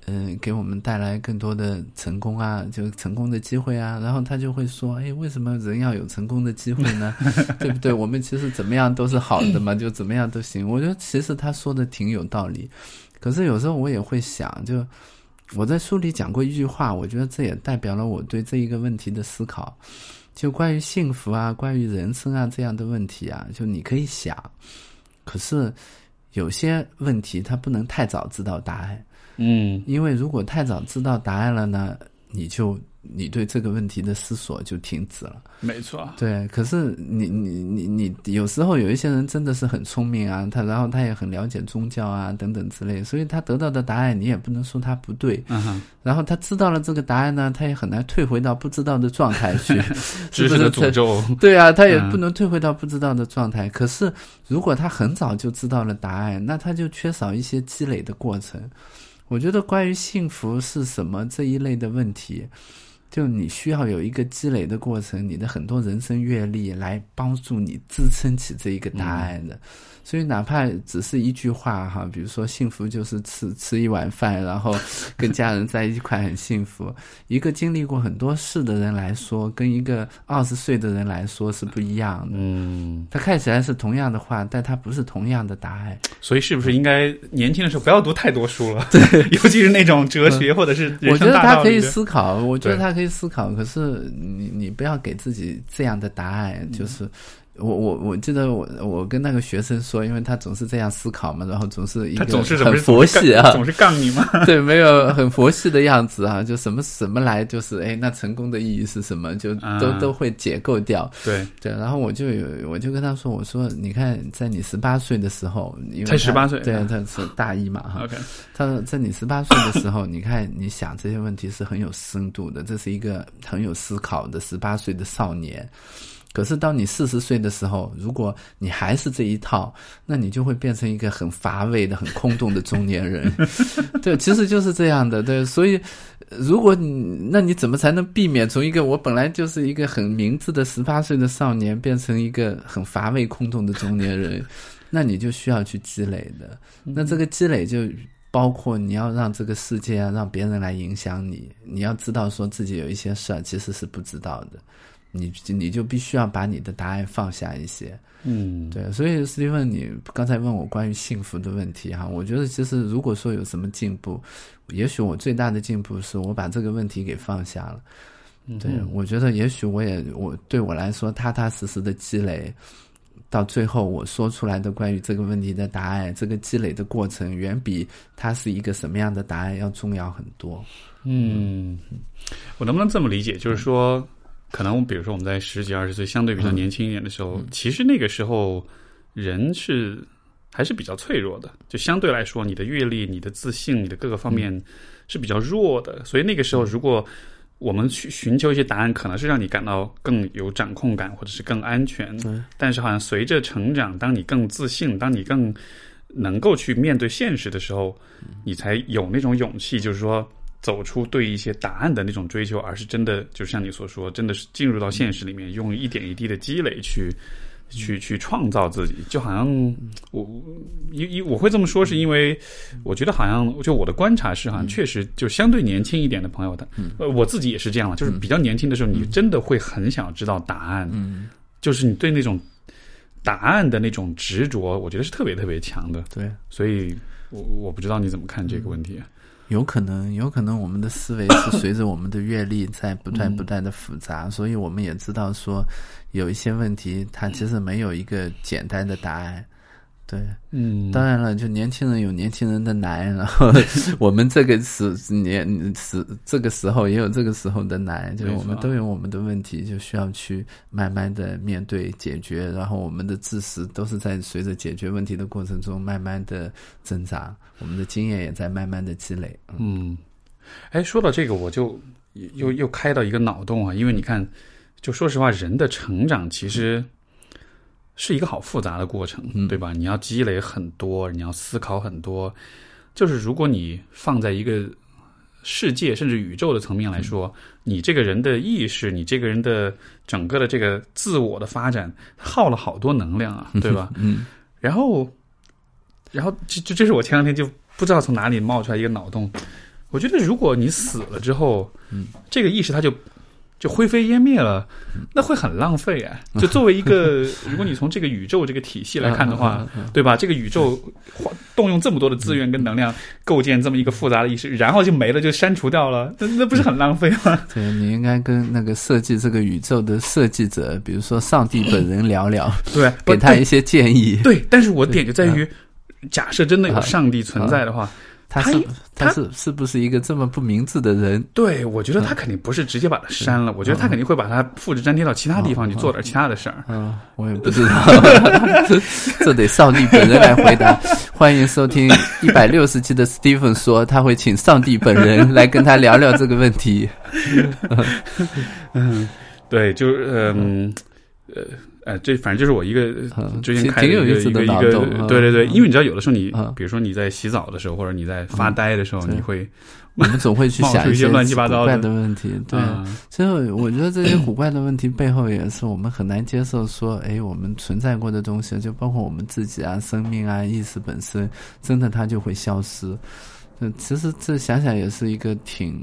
嗯，给我们带来更多的成功啊，就成功的机会啊。然后他就会说，哎，为什么人要有成功的机会呢？[LAUGHS] 对不对？我们其实怎么样都是好的嘛，就怎么样都行。我觉得其实他说的挺有道理，可是有时候我也会想，就我在书里讲过一句话，我觉得这也代表了我对这一个问题的思考。就关于幸福啊，关于人生啊这样的问题啊，就你可以想，可是有些问题它不能太早知道答案，嗯。因为如果太早知道答案了呢，你就你对这个问题的思索就停止了。没错，对，可是你你你你有时候有一些人真的是很聪明啊，他然后他也很了解宗教啊等等之类，所以他得到的答案你也不能说他不对。然后他知道了这个答案呢，他也很难退回到不知道的状态 [LAUGHS] 去，知识的诅咒，对啊，他也嗯不能退回到不知道的状态。可是如果他很早就知道了答案，那他就缺少一些积累的过程。我觉得关于幸福是什么这一类的问题，就你需要有一个积累的过程，你的很多人生阅历来帮助你支撑起这一个答案的。所以哪怕只是一句话哈，比如说幸福就是吃吃一碗饭，然后跟家人在一块很幸福。[LAUGHS] 一个经历过很多事的人来说，跟一个二十岁的人来说是不一样的。嗯，他看起来是同样的话，但他不是同样的答案。所以是不是应该年轻的时候不要读太多书了？[LAUGHS] 对，[LAUGHS] 尤其是那种哲学或者是人我觉得他可以。思考，我觉得他可以思考，可是你你不要给自己这样的答案，嗯就是。我我我记得我我跟那个学生说，因为他总是这样思考嘛，然后总是一他个总是很佛系啊，总是杠你嘛？[LAUGHS] 对，没有很佛系的样子啊，就什么什么来就是哎，那成功的意义是什么？就都、啊都会解构掉。对，对，然后我就有我就跟他说，我说你看，在你十八岁的时候，因为才十八岁对啊，他是大一嘛哈。OK，他说在你十八岁的时候，你看你想这些问题是很有深度的，这是一个很有思考的十八岁的少年。可是当你四十岁的时候，如果你还是这一套，那你就会变成一个很乏味的、很空洞的中年人。[LAUGHS] 对，其实就是这样的。对，所以呃如果你，那你怎么才能避免从一个我本来就是一个很明智的十八岁的少年，变成一个很乏味、空洞的中年人？[LAUGHS] 那你就需要去积累的。那这个积累就包括你要让这个世界啊，让别人来影响你。你要知道说自己有一些事儿其实是不知道的，你你就必须要把你的答案放下一些。嗯，对，所以斯蒂芬，你刚才问我关于幸福的问题哈，我觉得其实如果说有什么进步，也许我最大的进步是我把这个问题给放下了。对，我觉得也许我也我对我来说踏踏实实的积累，到最后我说出来的关于这个问题的答案，这个积累的过程远比它是一个什么样的答案要重要很多。嗯，我能不能这么理解？就是说，可能比如说我们在十几二十岁，相对比较年轻一点的时候，其实那个时候人是还是比较脆弱的，就相对来说，你的阅历、你的自信、你的各个方面是比较弱的。所以那个时候，如果我们去寻求一些答案，可能是让你感到更有掌控感，或者是更安全。但是好像随着成长，当你更自信，当你更能够去面对现实的时候，你才有那种勇气，就是说走出对一些答案的那种追求，而是真的就像你所说，真的是进入到现实里面，用一点一滴的积累去。去去创造自己，就好像我因因我会这么说，是因为我觉得好像就我的观察是，好像确实就相对年轻一点的朋友，他呃我自己也是这样了，就是比较年轻的时候，你真的会很想知道答案，嗯，就是你对那种答案的那种执着，我觉得是特别特别强的。对，所以我我不知道你怎么看这个问题。有可能，有可能我们的思维是随着我们的阅历在不断不断的复杂，所以我们也知道说有一些问题它其实没有一个简单的答案。对，嗯。当然了，就年轻人有年轻人的难，然后 [LAUGHS] 我们这个时年时这个时候也有这个时候的难，就是我们都有我们的问题，就需要去慢慢的面对解决，然后我们的知识都是在随着解决问题的过程中慢慢的增长，我们的经验也在慢慢的积累。嗯，哎，说到这个，我就又又开到一个脑洞啊，因为你看，就说实话，人的成长其实是一个好复杂的过程，对吧？你要积累很多，你要思考很多。就是如果你放在一个世界甚至宇宙的层面来说，你这个人的意识，你这个人的整个的这个自我的发展，耗了好多能量啊，对吧？[LAUGHS] 嗯然后，然后这这这是我前两天就不知道从哪里冒出来一个脑洞，我觉得如果你死了之后，嗯，这个意识它就就灰飞烟灭了，那会很浪费哎。就作为一个，[LAUGHS] 如果你从这个宇宙这个体系来看的话，嗯对吧？这个宇宙动用这么多的资源跟能量构建这么一个复杂的意识，然后就没了，就删除掉了，那那不是很浪费吗？[LAUGHS] 对你应该跟那个设计这个宇宙的设计者，比如说上帝本人聊聊，[LAUGHS] 对，给他一些建议。对，但是我点就在于，假设真的有上帝存在的话，他是他他是是不是一个这么不明智的人？对我觉得他肯定不是直接把它删了，我觉得他肯定会把它复制粘贴到其他地方去做点其他的事儿。嗯，我也不知道，[LAUGHS] 这得上帝本人来回答。欢迎收听一百六十期的 Stephen 说，他会请上帝本人来跟他聊聊这个问题。[LAUGHS] 嗯，对，就是嗯呃呃，这反正就是我一个嗯之前开的挺有一个意思的一个对对对，因为你知道有的时候你嗯比如说你在洗澡的时候，或者你在发呆的时候，你会我们总会去想一些些乱七八糟的怪的问题，对。嗯其实我觉得这些古怪的问题背后也是我们很难接受说，哎，我们存在过的东西，就包括我们自己啊、生命啊、意识本身，真的它就会消失。嗯，其实这想想也是一个挺，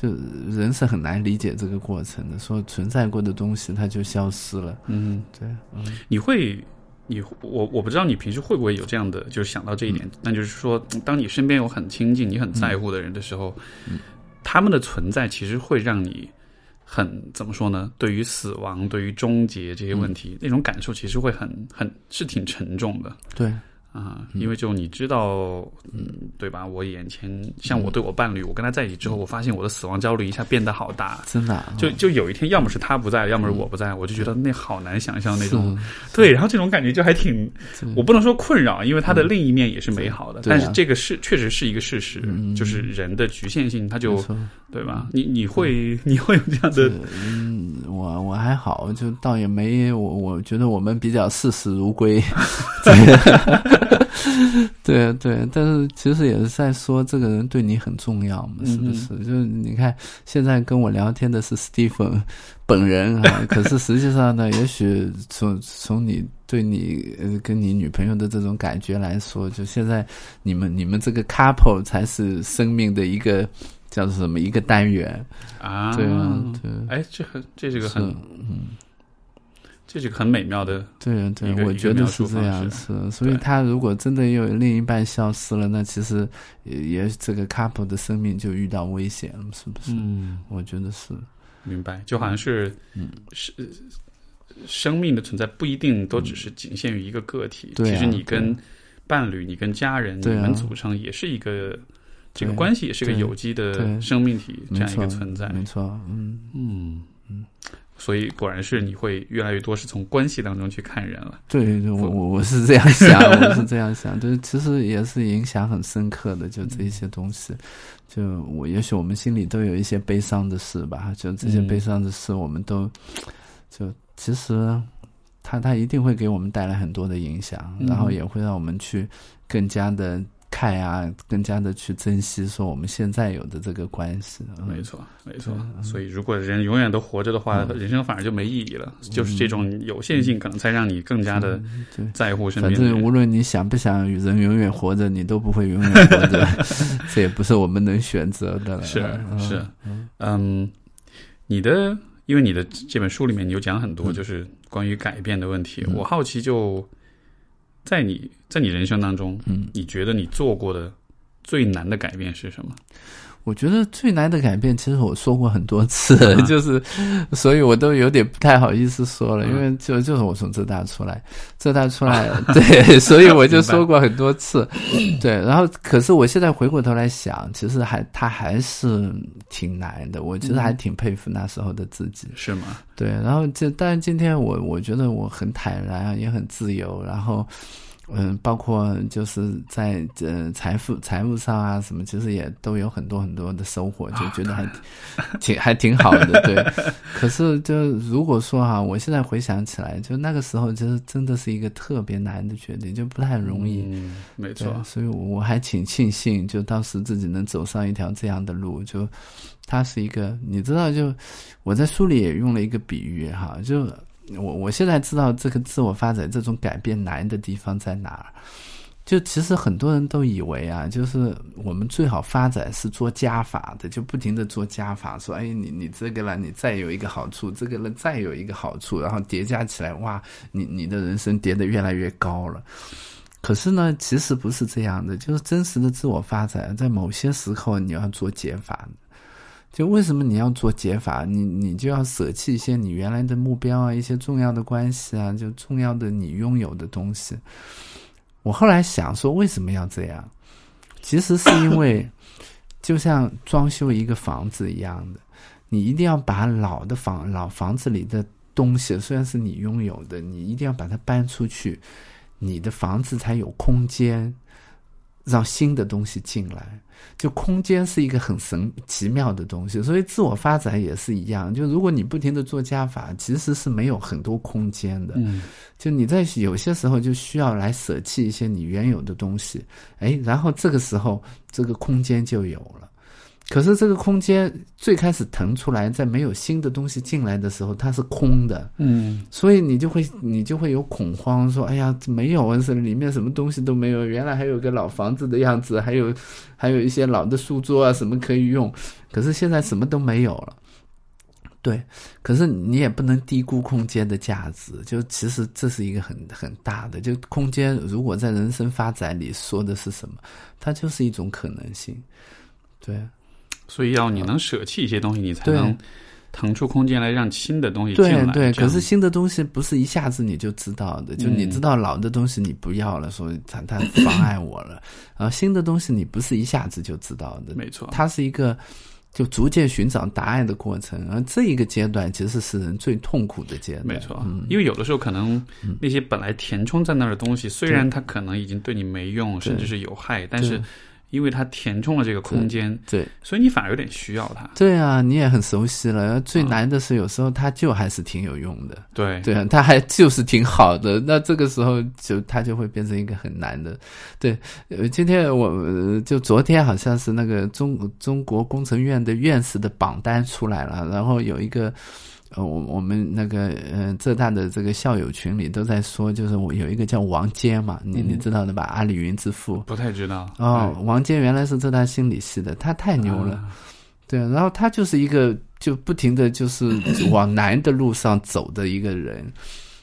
就人是很难理解这个过程的。说存在过的东西它就消失了，嗯，对，嗯你会。你我我不知道你平时会不会有这样的，就是想到这一点，那就是说，当你身边有很亲近、你很在乎的人的时候，他们的存在其实会让你很怎么说呢？对于死亡、对于终结这些问题，那种感受其实会很很是挺沉重的对，啊、因为就你知道，嗯，对吧？我眼前像我对我伴侣，我跟他在一起之后，我发现我的死亡焦虑一下变得好大。真的啊、就就有一天，要么是他不在，要么是我不在，我就觉得那好难想象那种对，然后这种感觉就还挺，我不能说困扰，因为他的另一面也是美好的，但是这个是确实是一个事实，嗯。就是人的局限性，他就对吧？你你会你会有这样的嗯，我我还好，就倒也没我，我觉得我们比较视死如归。[LAUGHS] [LAUGHS] 对对，但是其实也是在说这个人对你很重要嘛，是不是？就是你看，现在跟我聊天的是 Stephen 本人啊，可是实际上呢，也许从从你对你呃跟你女朋友的这种感觉来说，就现在你们你们这个 couple 才是生命的一个叫做什么一个单元。啊，对啊，对，哎，这很这是个是很这是个很美妙的，对啊对我觉得是这样方子。所以他如果真的有另一半消失了，那其实也也这个 couple 的生命就遇到危险了，是不是？嗯，我觉得是。明白，就好像是嗯。是生命的存在不一定都只是仅限于一个个体，对啊其实你跟伴侣、你跟家人，啊。你们组成也是一个这个关系，也是个有机的生命体这样一个，存在。没错，嗯，嗯。嗯，所以果然是你会越来越多是从关系当中去看人了。对，对我我我是这样想，我是这样想，[LAUGHS] 对，其实也是影响很深刻的，就这一些东西，就我也许我们心里都有一些悲伤的事吧，就这些嗯。悲伤的事，我们都就其实它它一定会给我们带来很多的影响，嗯。然后也会让我们去更加的看啊，更加的去珍惜说我们现在有的这个关系，嗯没错，没错。所以如果人永远都活着的话，人生反而就没意义了。就是这种有限性，可能才让你更加的。在乎身反边的人。正无论你想不想与人永远活着，你都不会永远活着，[LAUGHS] 这也不是我们能选择的了。是嗯是，嗯，你的因为你的这本书里面你有讲很多就是关于改变的问题，我好奇就在你在你人生当中，嗯，你觉得你做过的最难的改变是什么？我觉得最难的改变，其实我说过很多次，啊 [LAUGHS] 就是，所以我都有点不太好意思说了，嗯。因为就就是我从浙大出来，浙大出来，[LAUGHS] 对，所以我就说过很多次，对，然后可是我现在回过头来想，其实还他还是挺难的，我其实还挺佩服那时候的自己，是吗？对，然后这但是今天我我觉得我很坦然，也很自由，然后嗯，包括就是在呃财富财务上啊什么，其实也都有很多很多的收获，就觉得还挺还挺好的，对。[LAUGHS] 可是就如果说哈，我现在回想起来，就那个时候，其实真的是一个特别难的决定，就不太容易。嗯，没错。所以我还挺庆幸，就当时自己能走上一条这样的路，就它是一个，你知道，就我在书里也用了一个比喻哈，就。我我现在知道这个自我发展这种改变难的地方在哪儿，就其实很多人都以为啊，就是我们最好发展是做加法的，就不停的做加法，说哎你你这个了，你再有一个好处，这个了再有一个好处，然后叠加起来，哇，你你的人生叠得越来越高了。可是呢，其实不是这样的，就是真实的自我发展，在某些时候你要做减法。就为什么你要做减法？你你就要舍弃一些你原来的目标啊，一些重要的关系啊，就重要的你拥有的东西。我后来想说，为什么要这样？其实是因为，[LAUGHS] 就像装修一个房子一样的，你一定要把老的房、老房子里的东西，虽然是你拥有的，你一定要把它搬出去，你的房子才有空间。让新的东西进来，就空间是一个很神奇妙的东西，所以自我发展也是一样。就如果你不停的做加法，其实是没有很多空间的。嗯，就你在有些时候就需要来舍弃一些你原有的东西，哎，然后这个时候这个空间就有了。可是这个空间最开始腾出来，在没有新的东西进来的时候，它是空的。嗯，所以你就会你就会有恐慌，说：“哎呀，没有啊，是里面什么东西都没有。原来还有个老房子的样子，还有还有一些老的书桌啊，什么可以用。可是现在什么都没有了。”对，可是你也不能低估空间的价值。就其实这是一个很很大的，就空间如果在人生发展里说的是什么，它就是一种可能性。对。所以要你能舍弃一些东西，你才能腾出空间来让新的东西进来。对对，可是新的东西不是一下子你就知道的，就你知道老的东西你不要了，所以它它妨碍我了。然 [LAUGHS] 后新的东西你不是一下子就知道的，没错，它是一个就逐渐寻找答案的过程。而这一个阶段其实是人最痛苦的阶段，没错。因为有的时候可能那些本来填充在那儿的东西，虽然它可能已经对你没用，甚至是有害，但是。因为它填充了这个空间，对，所以你反而有点需要它。对啊，你也很熟悉了。最难的是有时候它就还是挺有用的。对，对啊，它还就是挺好的。[LAUGHS] 那这个时候就它就会变成一个很难的。对，呃，今天我就昨天好像是那个中中国工程院的院士的榜单出来了，然后有一个。呃，我我们那个呃浙大的这个校友群里都在说，就是我有一个叫王坚嘛，你你知道的吧？阿里云之父，不太知道。哦，王坚原来是浙大心理系的，他太牛了。对，然后他就是一个就不停的就是 [COUGHS] 往难的路上走的一个人。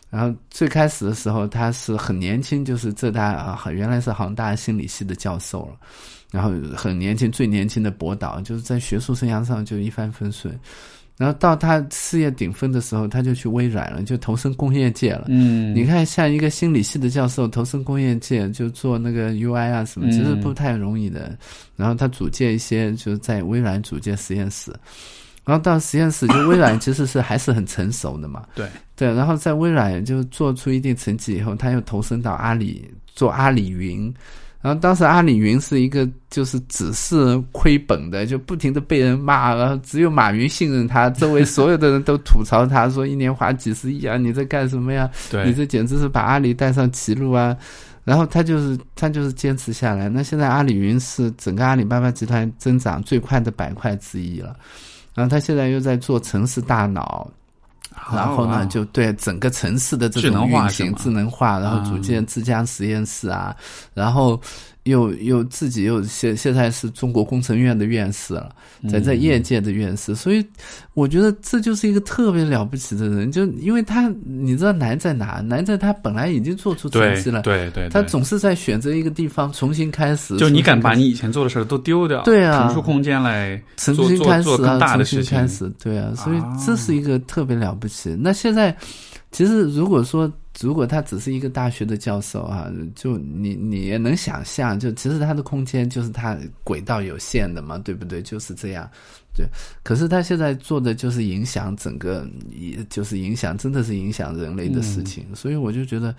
然后最开始的时候，他是很年轻，就是浙大啊，原来是杭大心理系的教授了。然后很年轻，最年轻的博导，就是在学术生涯上就一帆风顺。然后到他事业顶峰的时候，他就去微软了，就投身工业界了。嗯，你看，像一个心理系的教授投身工业界，就做那个 UI 啊什么，其实不太容易的。然后他组建一些，就是在微软组建实验室。然后到实验室，就微软其实是还是很成熟的嘛。[LAUGHS] 对对，然后在微软就做出一定成绩以后，他又投身到阿里做阿里云。然后当时阿里云是一个就是只是亏本的，就不停的被人骂，然后只有马云信任他，周围所有的人都吐槽他说一年花几十亿啊，你在干什么呀？对，你这简直是把阿里带上歧路啊！然后他就是他就是坚持下来。那现在阿里云是整个阿里巴巴集团增长最快的板块之一了。然后他现在又在做城市大脑。然后呢，就对整个城市的这种运行智能化，然后组建自家实验室啊，然后。又又自己又现现在是中国工程院的院士了，在在业界的院士，所以我觉得这就是一个特别了不起的人，就因为他你知道难在哪？难在他本来已经做出成绩了，对对，他总是在选择一个地方重新开始。就你敢把你以前做的事儿都丢掉，对啊，腾出空间来重新开始啊，重新开始，对啊，所以这是一个特别了不起。那现在其实如果说。如果他只是一个大学的教授啊，就你你也能想象，就其实他的空间就是他轨道有限的嘛，对不对？就是这样，对。可是他现在做的就是影响整个，也就是影响，真的是影响人类的事情。所以我就觉得，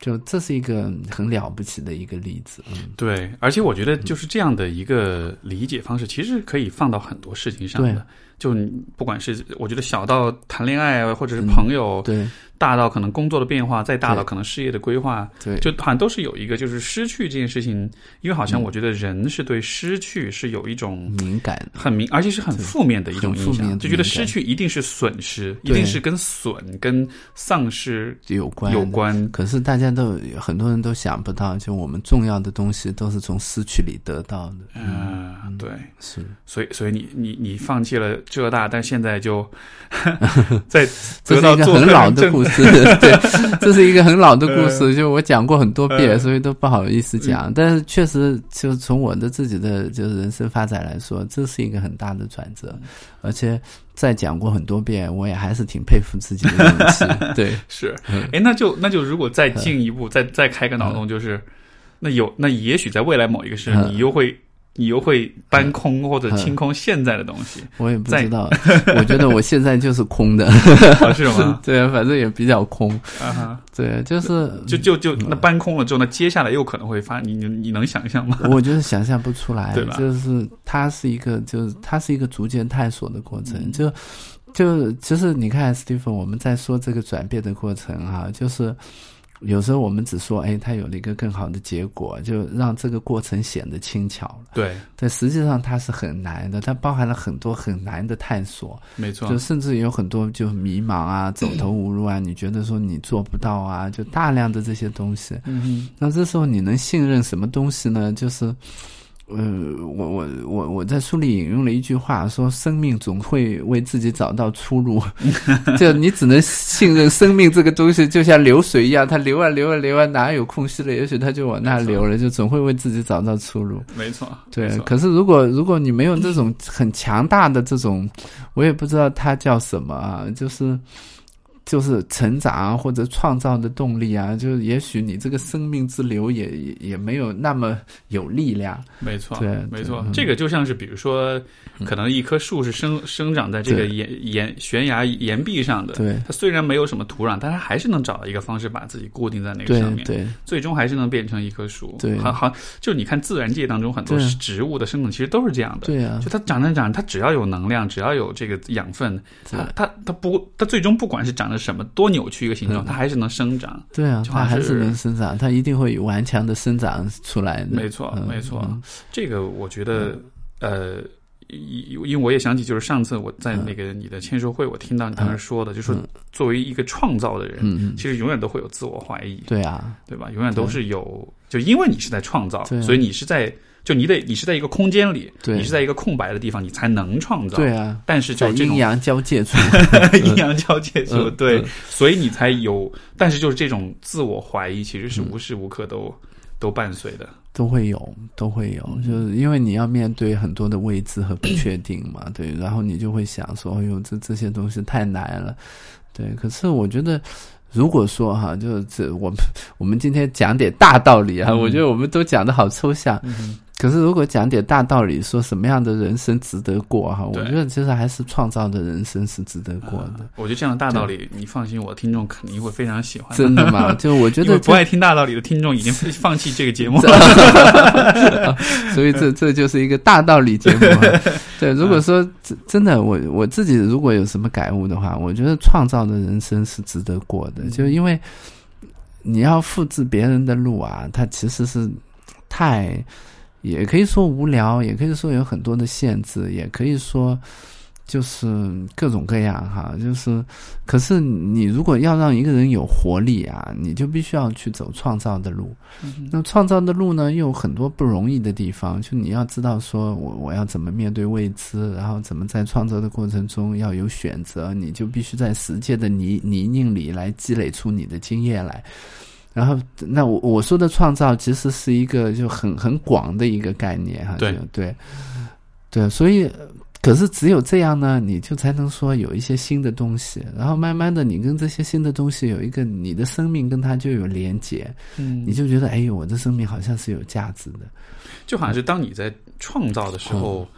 就这是一个很了不起的一个例子。嗯，对，而且我觉得就是这样的一个理解方式，其实可以放到很多事情上对的。就不管是我觉得小到谈恋爱啊，或者是朋友，对大到可能工作的变化，再大到可能事业的规划，对，就好像都是有一个就是失去这件事情，因为好像我觉得人是对失去是有一种敏感。很敏，而且是很负面的一种影响，就觉得失去一定是损失，一定是跟损、跟丧失有关有关。可是大家都很多人都想不到，就我们重要的东西都是从失去里得到的。嗯，对，是，所以所以你你你放弃了浙大，但现在就 [LAUGHS] [LAUGHS] 在得到做很老的故事，[LAUGHS] 对，[LAUGHS] 这是一个很老的故事，就我讲过很多遍，嗯。所以都不好意思讲。但是确实，就从我的自己的就是人生发展来说，这是一个很大的转折，而且再讲过很多遍，我也还是挺佩服自己的勇气。[LAUGHS] 对，是，嗯。哎，那就那就如果再进一步，再再开个脑洞，就是那有那也许在未来某一个时候，嗯你又会你又会搬空或者清空现在的东西，[LAUGHS] 我也不知道，[LAUGHS] 我觉得我现在就是空的，啊 [LAUGHS] 是吗？对啊，反正也比较空，啊哈，对，就是就就就那搬空了之后，那接下来又可能会发，你你你能想象吗？我就是想象不出来，对吧？就是它是一个，就是它是一个逐渐探索的过程，嗯。就就其实你看，Stephen，我们在说这个转变的过程哈、就是有时候我们只说，哎，他有了一个更好的结果，就让这个过程显得轻巧了。对，但实际上它是很难的，它包含了很多很难的探索，没错就，甚至有很多就迷茫啊、走投无路啊，你觉得说你做不到啊，就大量的这些东西。嗯那这时候你能信任什么东西呢？就是，呃，我我我我在书里引用了一句话，说生命总会为自己找到出路。[LAUGHS] 就你只能信任生命这个东西，就像流水一样，它流啊流啊流啊，哪有空隙了？也许它就往那流了，就总会为自己找到出路。没错，对可是如果如果你没有这种很强大的这种，我也不知道它叫什么啊，就是就是成长啊或者创造的动力啊，就是也许你这个生命之流也也也没有那么有力量。没错，对没错，这个就像是比如说，可能一棵树是生生长在这个岩岩悬崖岩壁上的，对。它虽然没有什么土壤，但它还是能找到一个方式把自己固定在那个上面，对。最终还是能变成一棵树。对。好好，就你看自然界当中很多植物的生长其实都是这样的。对啊。就，它长着长着，它只要有能量，只要有这个养分，它它它不，它最终不管是长得什么多扭曲一个形状，嗯它还是能生长。对啊，它还是能生长，它一定会有顽强的生长出来的。没错，嗯没错。嗯这个我觉得，呃，因因为我也想起，就是上次我在那个你的签售会，我听到你当时说的，就说作为一个创造的人，其实永远都会有自我怀疑，对啊，对吧？永远都是有，就因为你是在创造，所以你是在，就你得你是在一个空间里，对。你是在一个空白的地方，你才能创造。对啊，但是就在阴阳交界处，[LAUGHS] 阴阳交界处，嗯对。嗯，所以你才有。但是就是这种自我怀疑，其实嗯是无时无刻都都伴随的。都会有，都会有，嗯。就是因为你要面对很多的未知和不确定嘛，对，然后你就会想说，哎呦，这这些东西太难了，对。可是我觉得，如果说哈，就是这我们我们今天讲点大道理啊，嗯。我觉得我们都讲的好抽象，可是如果讲点大道理，说什么样的人生值得过哈，我觉得其实还是创造的人生是值得过的，我觉得这样的大道理，你放心，我的听众肯定会非常喜欢。真的吗？[LAUGHS] 就我觉得不爱听大道理的听众已经放弃这个节目了。[LAUGHS] [LAUGHS] 所以这这就是一个大道理节目啊。对，如果说真真的，我我自己如果有什么感悟的话，我觉得创造的人生是值得过的，就因为你要复制别人的路啊，它其实是太，也可以说无聊，也可以说有很多的限制，也可以说。就是各种各样哈，就是，可是你如果要让一个人有活力啊，你就必须要去走创造的路。那创造的路呢，又有很多不容易的地方，就你要知道说我我要怎么面对未知，然后怎么在创造的过程中要有选择，你就必须在实践的泥泥泞里来积累出你的经验来。然后，那我我说的创造其实是一个就很很广的一个概念哈，对。对。对，所以可是只有这样呢，你就才能说有一些新的东西，然后慢慢的你跟这些新的东西有一个你的生命跟它就有连接，嗯。你就觉得哎呦，我的生命好像是有价值的。就好像是当你在创造的时候，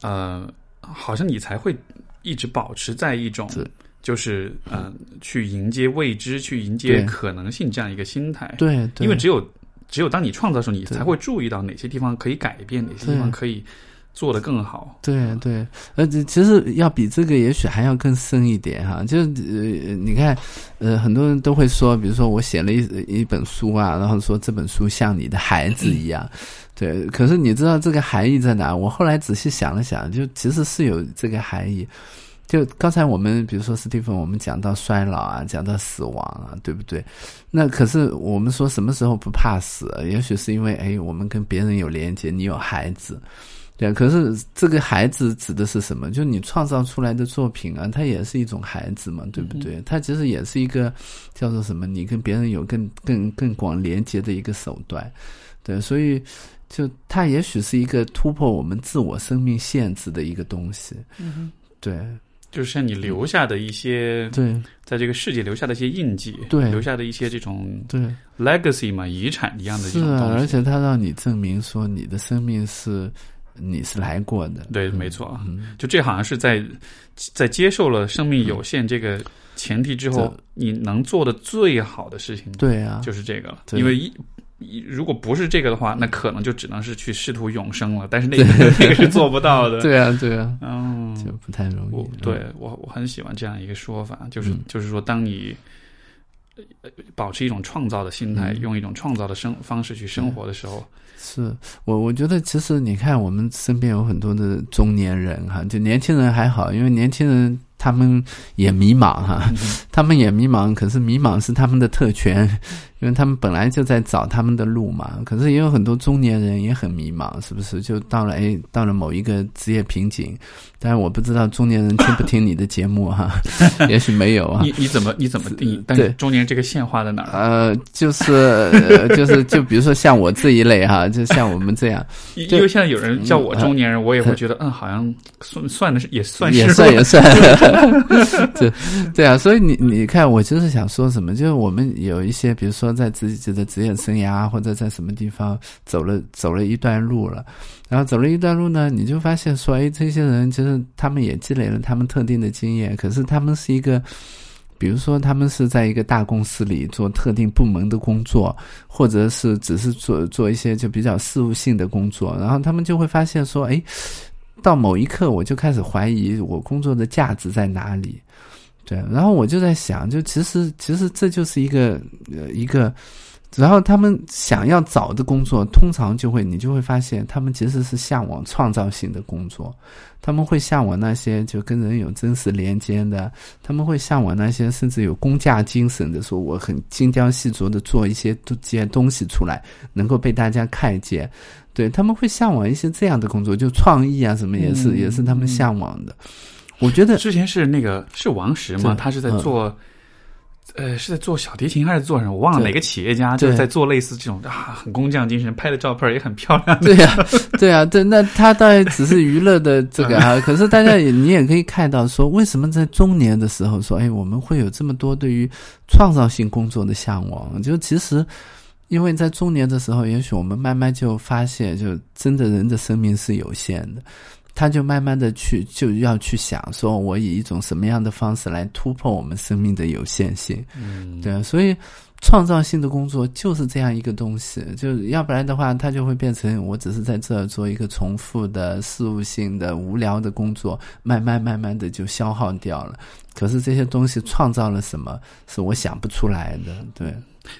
呃，好像你才会一直保持在一种对就是呃，去迎接未知，去迎接可能性这样一个心态。对对，因为只有只有当你创造的时候，你才会注意到哪些地方可以改变，哪些地方可以做得更好。对对，呃，这其实要比这个也许还要更深一点哈。就是呃，你看，呃，很多人都会说，比如说我写了一一本书啊，然后说这本书像你的孩子一样，对。可是你知道这个含义在哪？我后来仔细想了想，就其实是有这个含义。就刚才我们比如说斯蒂芬，我们讲到衰老啊，讲到死亡啊，对不对？那可是我们说什么时候不怕死？也许是因为哎，我们跟别人有连接，你有孩子。对，可是这个孩子指的是什么？就你创造出来的作品啊，它也是一种孩子嘛，对不对？它其实也是一个叫做什么？你跟别人有更更更广连接的一个手段。对，所以就它也许是一个突破我们自我生命限制的一个东西。嗯，对就是像你留下的一些，对。在这个世界留下的一些印记，对。留下的一些这种对，legacy 嘛，遗产一样的这是啊，种东西。而且它让你证明说你的生命是你是来过的。对，没错，嗯，就这好像是在在接受了生命有限这个前提之后，你能做的最好的事情，对啊，就是这个了。因为一一如果不是这个的话，那可能就只能是去试图永生了，但是那个那个是做不到的。[LAUGHS] 对啊，对啊，嗯，就不太容我易。对我我很喜欢这样一个说法，就是、嗯。就是说，当你呃保持一种创造的心态，嗯。用一种创造的生方式去生活的时候，是。我，我觉得其实你看，我们身边有很多的中年人哈，就年轻人还好，因为年轻人他们也迷茫哈，他们也迷茫，可是迷茫是他们的特权，[LAUGHS] 因为他们本来就在找他们的路嘛。可是也有很多中年人也很迷茫，是不是？就到了哎，到了某一个职业瓶颈，但是我不知道中年人听不听你的节目哈，[LAUGHS] 也许没有啊。你你怎么你怎么定义？但是中年这个线画在哪儿？呃，就是、呃、就是就比如说像我这一类哈，就像我们这样，因为现在有人叫我中年人，我也会觉得，嗯，好像算算的是也算是也算也算，[LAUGHS] [LAUGHS] 对对啊，所以你你看，我就是想说什么，就是我们有一些，比如说在自己的职业生涯或者在什么地方走了走了一段路了，然后走了一段路呢，你就发现说，哎，这些人其实他们也积累了他们特定的经验，可是他们是一个。比如说，他们是在一个大公司里做特定部门的工作，或者是只是做做一些就比较事务性的工作，然后他们就会发现说，哎，到某一刻我就开始怀疑我工作的价值在哪里。对，然后我就在想，就其实其实这就是一个呃一个，然后他们想要找的工作，通常就会你就会发现，他们其实是向往创造性的工作，他们会向往那些就跟人有真实连接的，他们会向往那些甚至有工匠精神的，说我很精雕细琢的做一些这些东西出来，能够被大家看见。对他们会向往一些这样的工作，就创意啊什么也是、嗯也是他们向往的。我觉得之前是那个是王石嘛？他是在嗯做，呃，是在做小提琴还是做什么？我忘了哪个企业家，就是在做类似这种啊，很工匠精神，拍的照片也很漂亮。对呀、对呀、对，那他当然只是娱乐的这个啊，可是大家也你也可以看到说，为什么在中年的时候说，哎，我们会有这么多对于创造性工作的向往？就其实，因为在中年的时候，也许我们慢慢就发现，就真的人的生命是有限的。他就慢慢的去就要去想，说我以一种什么样的方式来突破我们生命的有限性。嗯，对啊，所以创造性的工作就是这样一个东西，就要不然的话，它就会变成我只是在这儿做一个重复的事务性的无聊的工作，慢慢慢慢的就消耗掉了。可是这些东西创造了什么，是我想不出来的。对，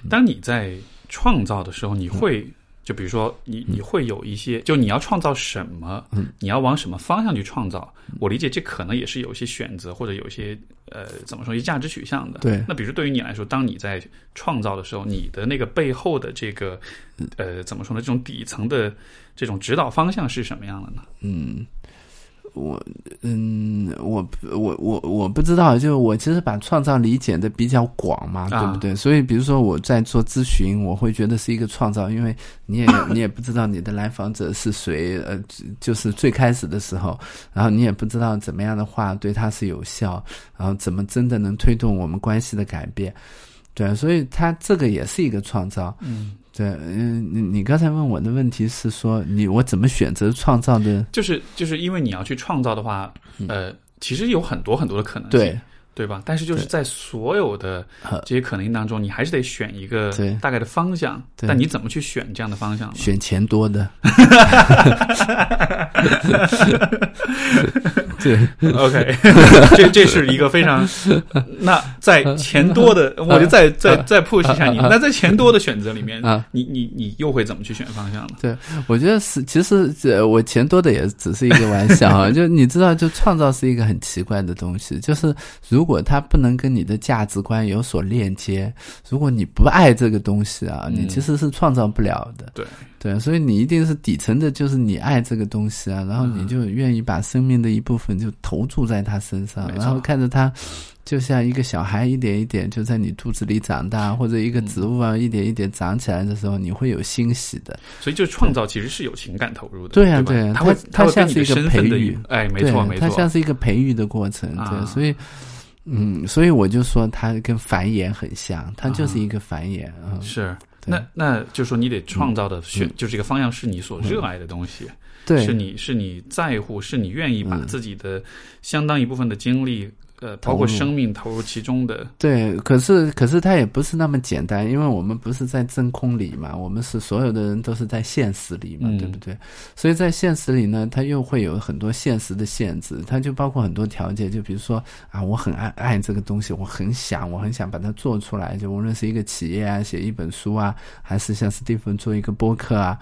当你在创造的时候，你会就比如说你你会有一些，就你要创造什么，嗯你要往什么方向去创造？我理解这可能也是有一些选择或者有一些呃怎么说一些价值取向的。对那比如对于你来说，当你在创造的时候，你的那个背后的这个呃怎么说呢？这种底层的这种指导方向是什么样的呢？嗯，我嗯，我我我我不知道，就我其实把创造理解的比较广嘛，啊对不对？所以比如说我在做咨询，我会觉得是一个创造，因为你也 [LAUGHS] 你也不知道你的来访者是谁，呃，就是最开始的时候，然后你也不知道怎么样的话对他是有效，然后怎么真的能推动我们关系的改变，对，所以他这个也是一个创造。嗯，对，嗯，你你刚才问我的问题是说，你我怎么选择创造的？就是就是因为你要去创造的话，呃，其实有很多很多的可能性。对，对吧？但是就是在所有的这些可能性当中，你还是得选一个对大概的方向。对但你怎么去选这样的方向呢？选钱多的。[LAUGHS] 对，OK，这这是一个非常。[LAUGHS] 那在钱多的，我就再再再 push 一下你。那在钱多的选择里面啊，你你你又会怎么去选方向呢？对，我觉得是，其实这我钱多的也只是一个玩笑啊。[LAUGHS] 就你知道，就创造是一个很奇怪的东西，就是如果它不能跟你的价值观有所链接，如果你不爱这个东西啊，你其实是创造不了的。对。对，所以你一定是底层的，就是你爱这个东西啊，然后你就愿意把生命的一部分就投注在他身上，然后看着他。就像一个小孩一点一点就在你肚子里长大，或者一个植物啊一点一点长起来的时候，你会有欣喜的。所以，就创造其实是有情感投入的，对呀、吧？对呀、它会它像是一个培育，哎，没错没错，它像是一个培育的过程，啊。对，所以，嗯，所以我就说它跟繁衍很像，它就是一个繁衍啊。是。那那就是说，你得创造的选，就是这个方向是你所热爱的东西，对，是你是你在乎，是你愿意把自己的相当一部分的精力，呃，包括生命投入其中的。对，可是可是它也不是那么简单，因为我们不是在真空里嘛，我们是所有的人都是在现实里嘛，嗯对不对？所以在现实里呢，它又会有很多现实的限制，它就包括很多条件，就比如说啊，我很爱爱这个东西，我很想，我很想把它做出来，就无论是一个企业啊，写一本书啊，还是像史蒂芬做一个播客啊。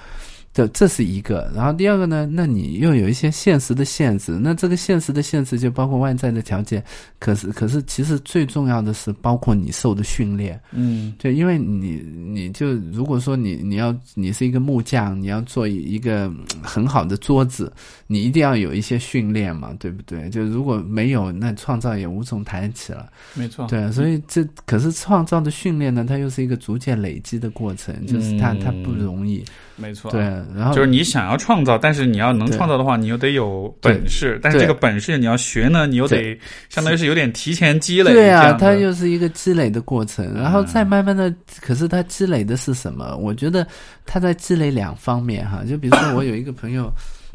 这这是一个，然后第二个呢？那你又有一些现实的限制，那这个现实的限制就包括外在的条件，可是可是其实最重要的是包括你受的训练，嗯就因为你你就如果说你你要你是一个木匠，你要做一个嗯很好的桌子，你一定要有一些训练嘛，对不对？就如果没有，那创造也无从谈起了。没错。对，所以这可是创造的训练呢，它又是一个逐渐累积的过程，就是它它不容易。没错。对，然后就是你想要创造，但是你要能创造的话，你又得有本事。但是这个本事你要学呢，你又得相当于是有点提前积累。对啊，它又是一个积累的过程，然后再慢慢的，可是它积累的是什么？我觉得它在积累两方面哈，就比如说我有一个朋友，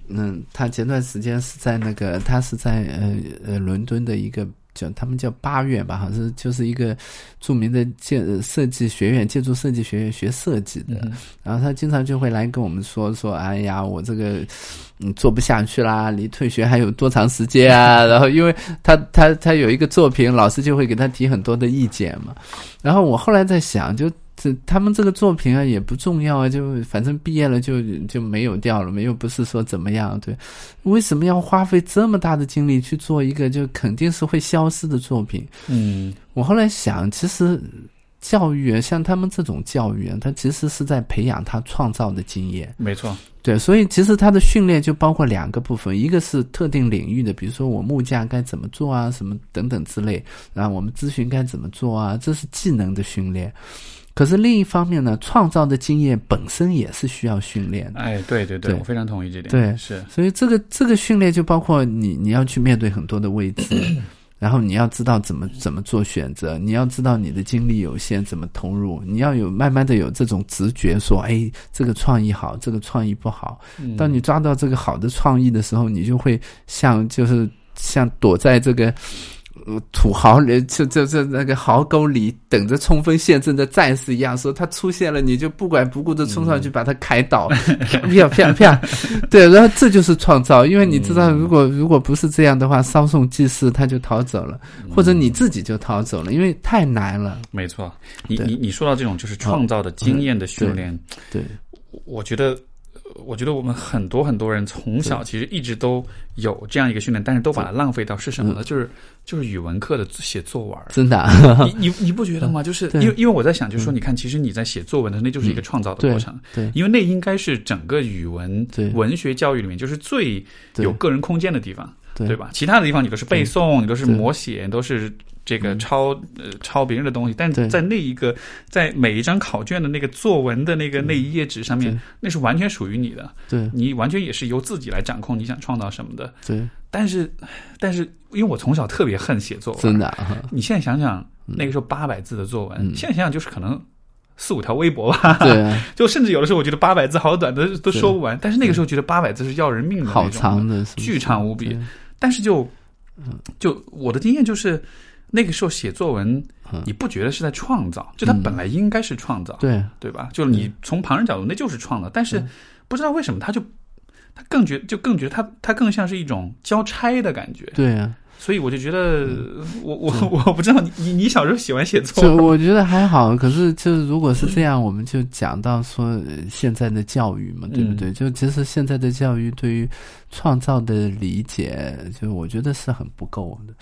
嗯，他前段时间是在那个，他是在呃呃伦敦的一个叫他们叫八院吧，好像是就是一个著名的建呃设计学院，建筑设计学院学设计的，嗯然后他经常就会来跟我们说说，哎呀，我这个嗯做不下去啦，离退学还有多长时间啊？[LAUGHS] 然后因为他他他有一个作品，老师就会给他提很多的意见嘛。然后我后来在想，就这他们这个作品啊也不重要啊，就反正毕业了就就没有掉了，没有不是说怎么样，对？为什么要花费这么大的精力去做一个就肯定是会消失的作品？嗯我后来想，其实教育啊，像他们这种教育啊，它其实是在培养他创造的经验。没错。对，所以其实他的训练就包括两个部分，一个是特定领域的，比如说我木匠该怎么做啊，什么等等之类，然后我们咨询该怎么做啊，这是技能的训练。可是另一方面呢，创造的经验本身也是需要训练的。哎，对对对，对我非常同意这点。对是所以这个这个训练就包括你你要去面对很多的未知，[CLEARS THROAT] 然后你要知道怎么怎么做选择，你要知道你的精力有限怎么投入，你要有慢慢的有这种直觉，说哎这个创意好，这个创意不好。嗯当你抓到这个好的创意的时候，你就会像就是像躲在这个。呃土豪人，就就就那个壕沟里等着冲锋陷阵的战士一样，说他出现了，你就不管不顾的冲上去把他砍倒，啪啪啪啪，[LAUGHS] 对，然后这就是创造，因为你知道，如果如果不是这样的话，稍纵即逝，他就逃走了，或者你自己就逃走了，因为太难了。没错。你你你说到这种就是创造的经验的训练，对，我觉得。我觉得我们很多很多人从小其实一直都有这样一个训练，但是都把它浪费到是什么呢？就是就是语文课的写作文。真的。啊，你你你不觉得吗？就是因为因为我在想，就是说，你看，其实你在写作文的时候，那就是一个创造的过程，对因为那应该是整个语文对。文学教育里面就是最有个人空间的地方，对。对吧？其他的地方你都是背诵，你都是对。摹写，你都是这个抄呃抄别人的东西，但在那一个在每一张考卷的那个作文的那个那一页纸上面，那是完全属于你的，对。你完全也是由自己来掌控你想创造什么的。对，但是但是因为我从小特别恨写作文，真的啊，你现在想想，那个时候八百字的作文，嗯。现在想想就是可能四五条微博吧。对啊，[LAUGHS] 就甚至有的时候我觉得八百字好短，都都说不完。但是那个时候觉得八百字是要人命的那种好长的，巨长无比。对但是就就我的经验就是，那个时候写作文，你不觉得是在创造？就它本来应该是创造，对对吧？就是你从旁人角度，那就是创造。但是不知道为什么，他就他更觉就更觉得他他更像是一种交差的感觉。对啊，所以我就觉得，我我 [LAUGHS] 我不知道你你你小时候喜欢写作就我觉得还好。可是就是如果是这样，我们就讲到说呃现在的教育嘛，对不对？就其实现在的教育对于创造的理解，就我觉得是很不够的。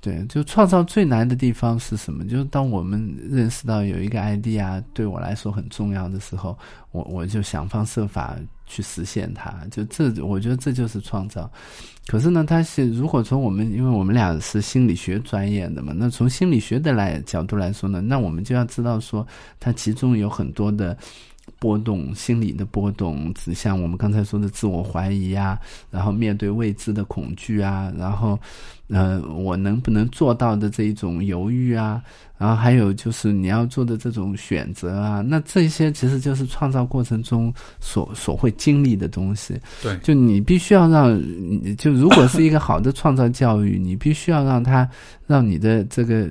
对，就创造最难的地方是什么？就是当我们认识到有一个 idea 对我来说很重要的时候，我我就想方设法去实现它。就这，我觉得这就是创造。可是呢，它是如果从我们，因为我们俩是心理学专业的嘛，那从心理学的来角度来说呢，那我们就要知道说，它其中有很多的。波动，心理的波动，指向我们刚才说的自我怀疑啊，然后面对未知的恐惧啊，然后，呃，我能不能做到的这一种犹豫啊，然后还有就是你要做的这种选择啊，那这些其实就是创造过程中所所会经历的东西。对，就你必须要让，就如果是一个好的创造教育，你必须要让他让你的这个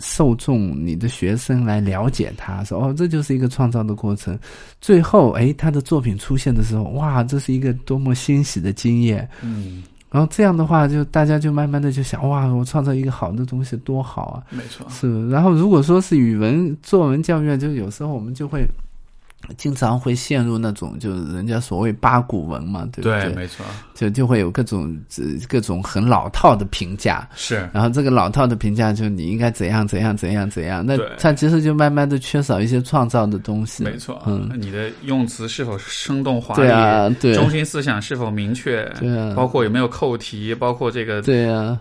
受众、你的学生来了解他，说哦，这就是一个创造的过程。最后，哎，他的作品出现的时候，哇，这是一个多么欣喜的经验。嗯，然后这样的话，就大家就慢慢的就想，哇，我创造一个好的东西多好啊！没错，是。然后如果说是语文作文教育，就有时候我们就会。经常会陷入那种，就是人家所谓八股文嘛，对不对？对，没错。就就会有各种各种很老套的评价，是。然后这个老套的评价，就你应该怎样怎样怎样怎样，那它其实就慢慢的缺少一些创造的东西。没错，嗯，你的用词是否生动华丽？对啊，对。中心思想是否明确？对啊。包括有没有扣题？包括这个，对啊。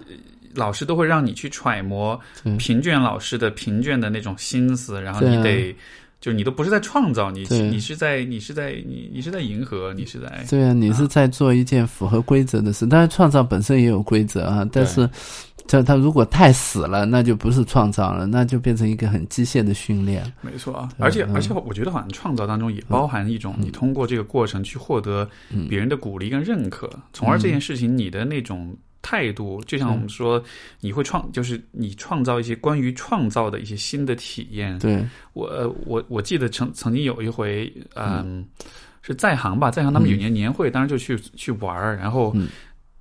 老师都会让你去揣摩评卷老师的评卷的那种心思，然后你得。就你都不是在创造，你你是在你是在你你是在迎合，你是在对啊，你是在做一件符合规则的事。当然，创造本身也有规则啊，但是这它如果太死了，那就不是创造了，那就变成一个很机械的训练。没错啊，而且而且我觉得好像创造当中也包含一种你通过这个过程去获得别人的鼓励跟认可，从而这件事情你的那种。态度就像我们说，你会创，就是你创造一些关于创造的一些新的体验。对。我，我我记得曾曾经有一回，嗯，是在行吧，在行他们有年年会，当时就去去玩儿，然后，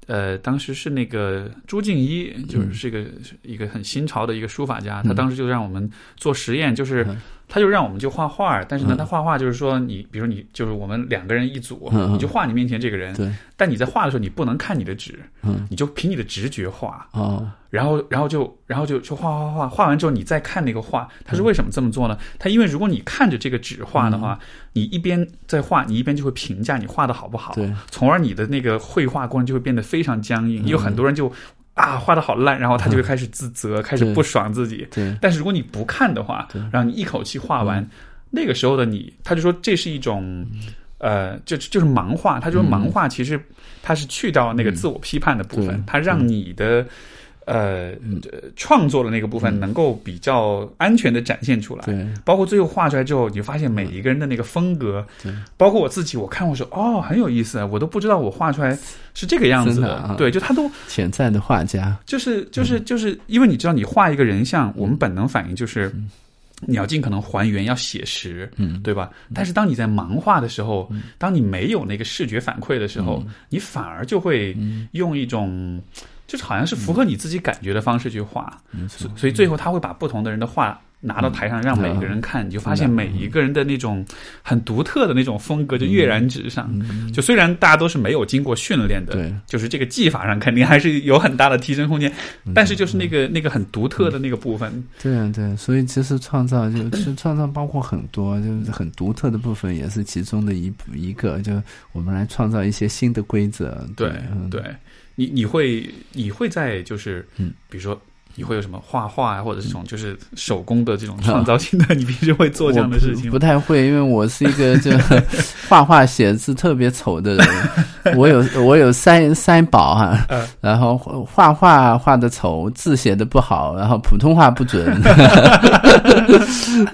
呃，当时是那个朱静一，就是是一个一个很新潮的一个书法家，他当时就让我们做实验，就是。他就让我们就画画，但是呢，他画画就是说，你比如你就是我们两个人一组，你就画你面前这个人。对。但你在画的时候，你不能看你的纸，你就凭你的直觉画。哦。然后，然后就，然后就就画画画，画完之后你再看那个画，他是为什么这么做呢？他因为如果你看着这个纸画的话，你一边在画，你一边就会评价你画的好不好。从而你的那个绘画过程就会变得非常僵硬，有很多人就。啊，画的好烂，然后他就会开始自责，开始不爽自己。对，但是如果你不看的话，然后你一口气画完，那个时候的你，他就说这是一种，呃，就就是盲画。他说盲画其实它是去掉那个自我批判的部分，它让你的。呃，创作的那个部分能够比较安全的展现出来，对，包括最后画出来之后，你就发现每一个人的那个风格，包括我自己，我看我说哦，很有意思，我都不知道我画出来是这个样子的，对，就他都潜在的画家，就是就是就是，因为你知道，你画一个人像，我们本能反应就是你要尽可能还原，要写实，嗯，对吧？但是当你在盲画的时候，当你没有那个视觉反馈的时候，你反而就会用一种。就是好像是符合你自己感觉的方式去画，所以最后他会把不同的人的画拿到台上，让每个人看，你就发现每一个人的那种很独特的那种风格就跃然纸上。就虽然大家都是没有经过训练的，对，就是这个技法上肯定还是有很大的提升空间，但是就是那个那个很独特的那个部分。对啊，对，所以其实创造就 [COUGHS] 其实创造包括很多，就是很独特的部分也是其中的一一个，就我们来创造一些新的规则。对对。你你会你会在就是，嗯比如说。你会有什么画画啊，或者这种就是手工的这种创造性的？[LAUGHS] 你平时会做这样的事情？不太会，因为我是一个就 [LAUGHS] 画画写字特别丑的人。[LAUGHS] 我有我有三三宝哈，然后画画画的丑，字写的不好，然后普通话不准，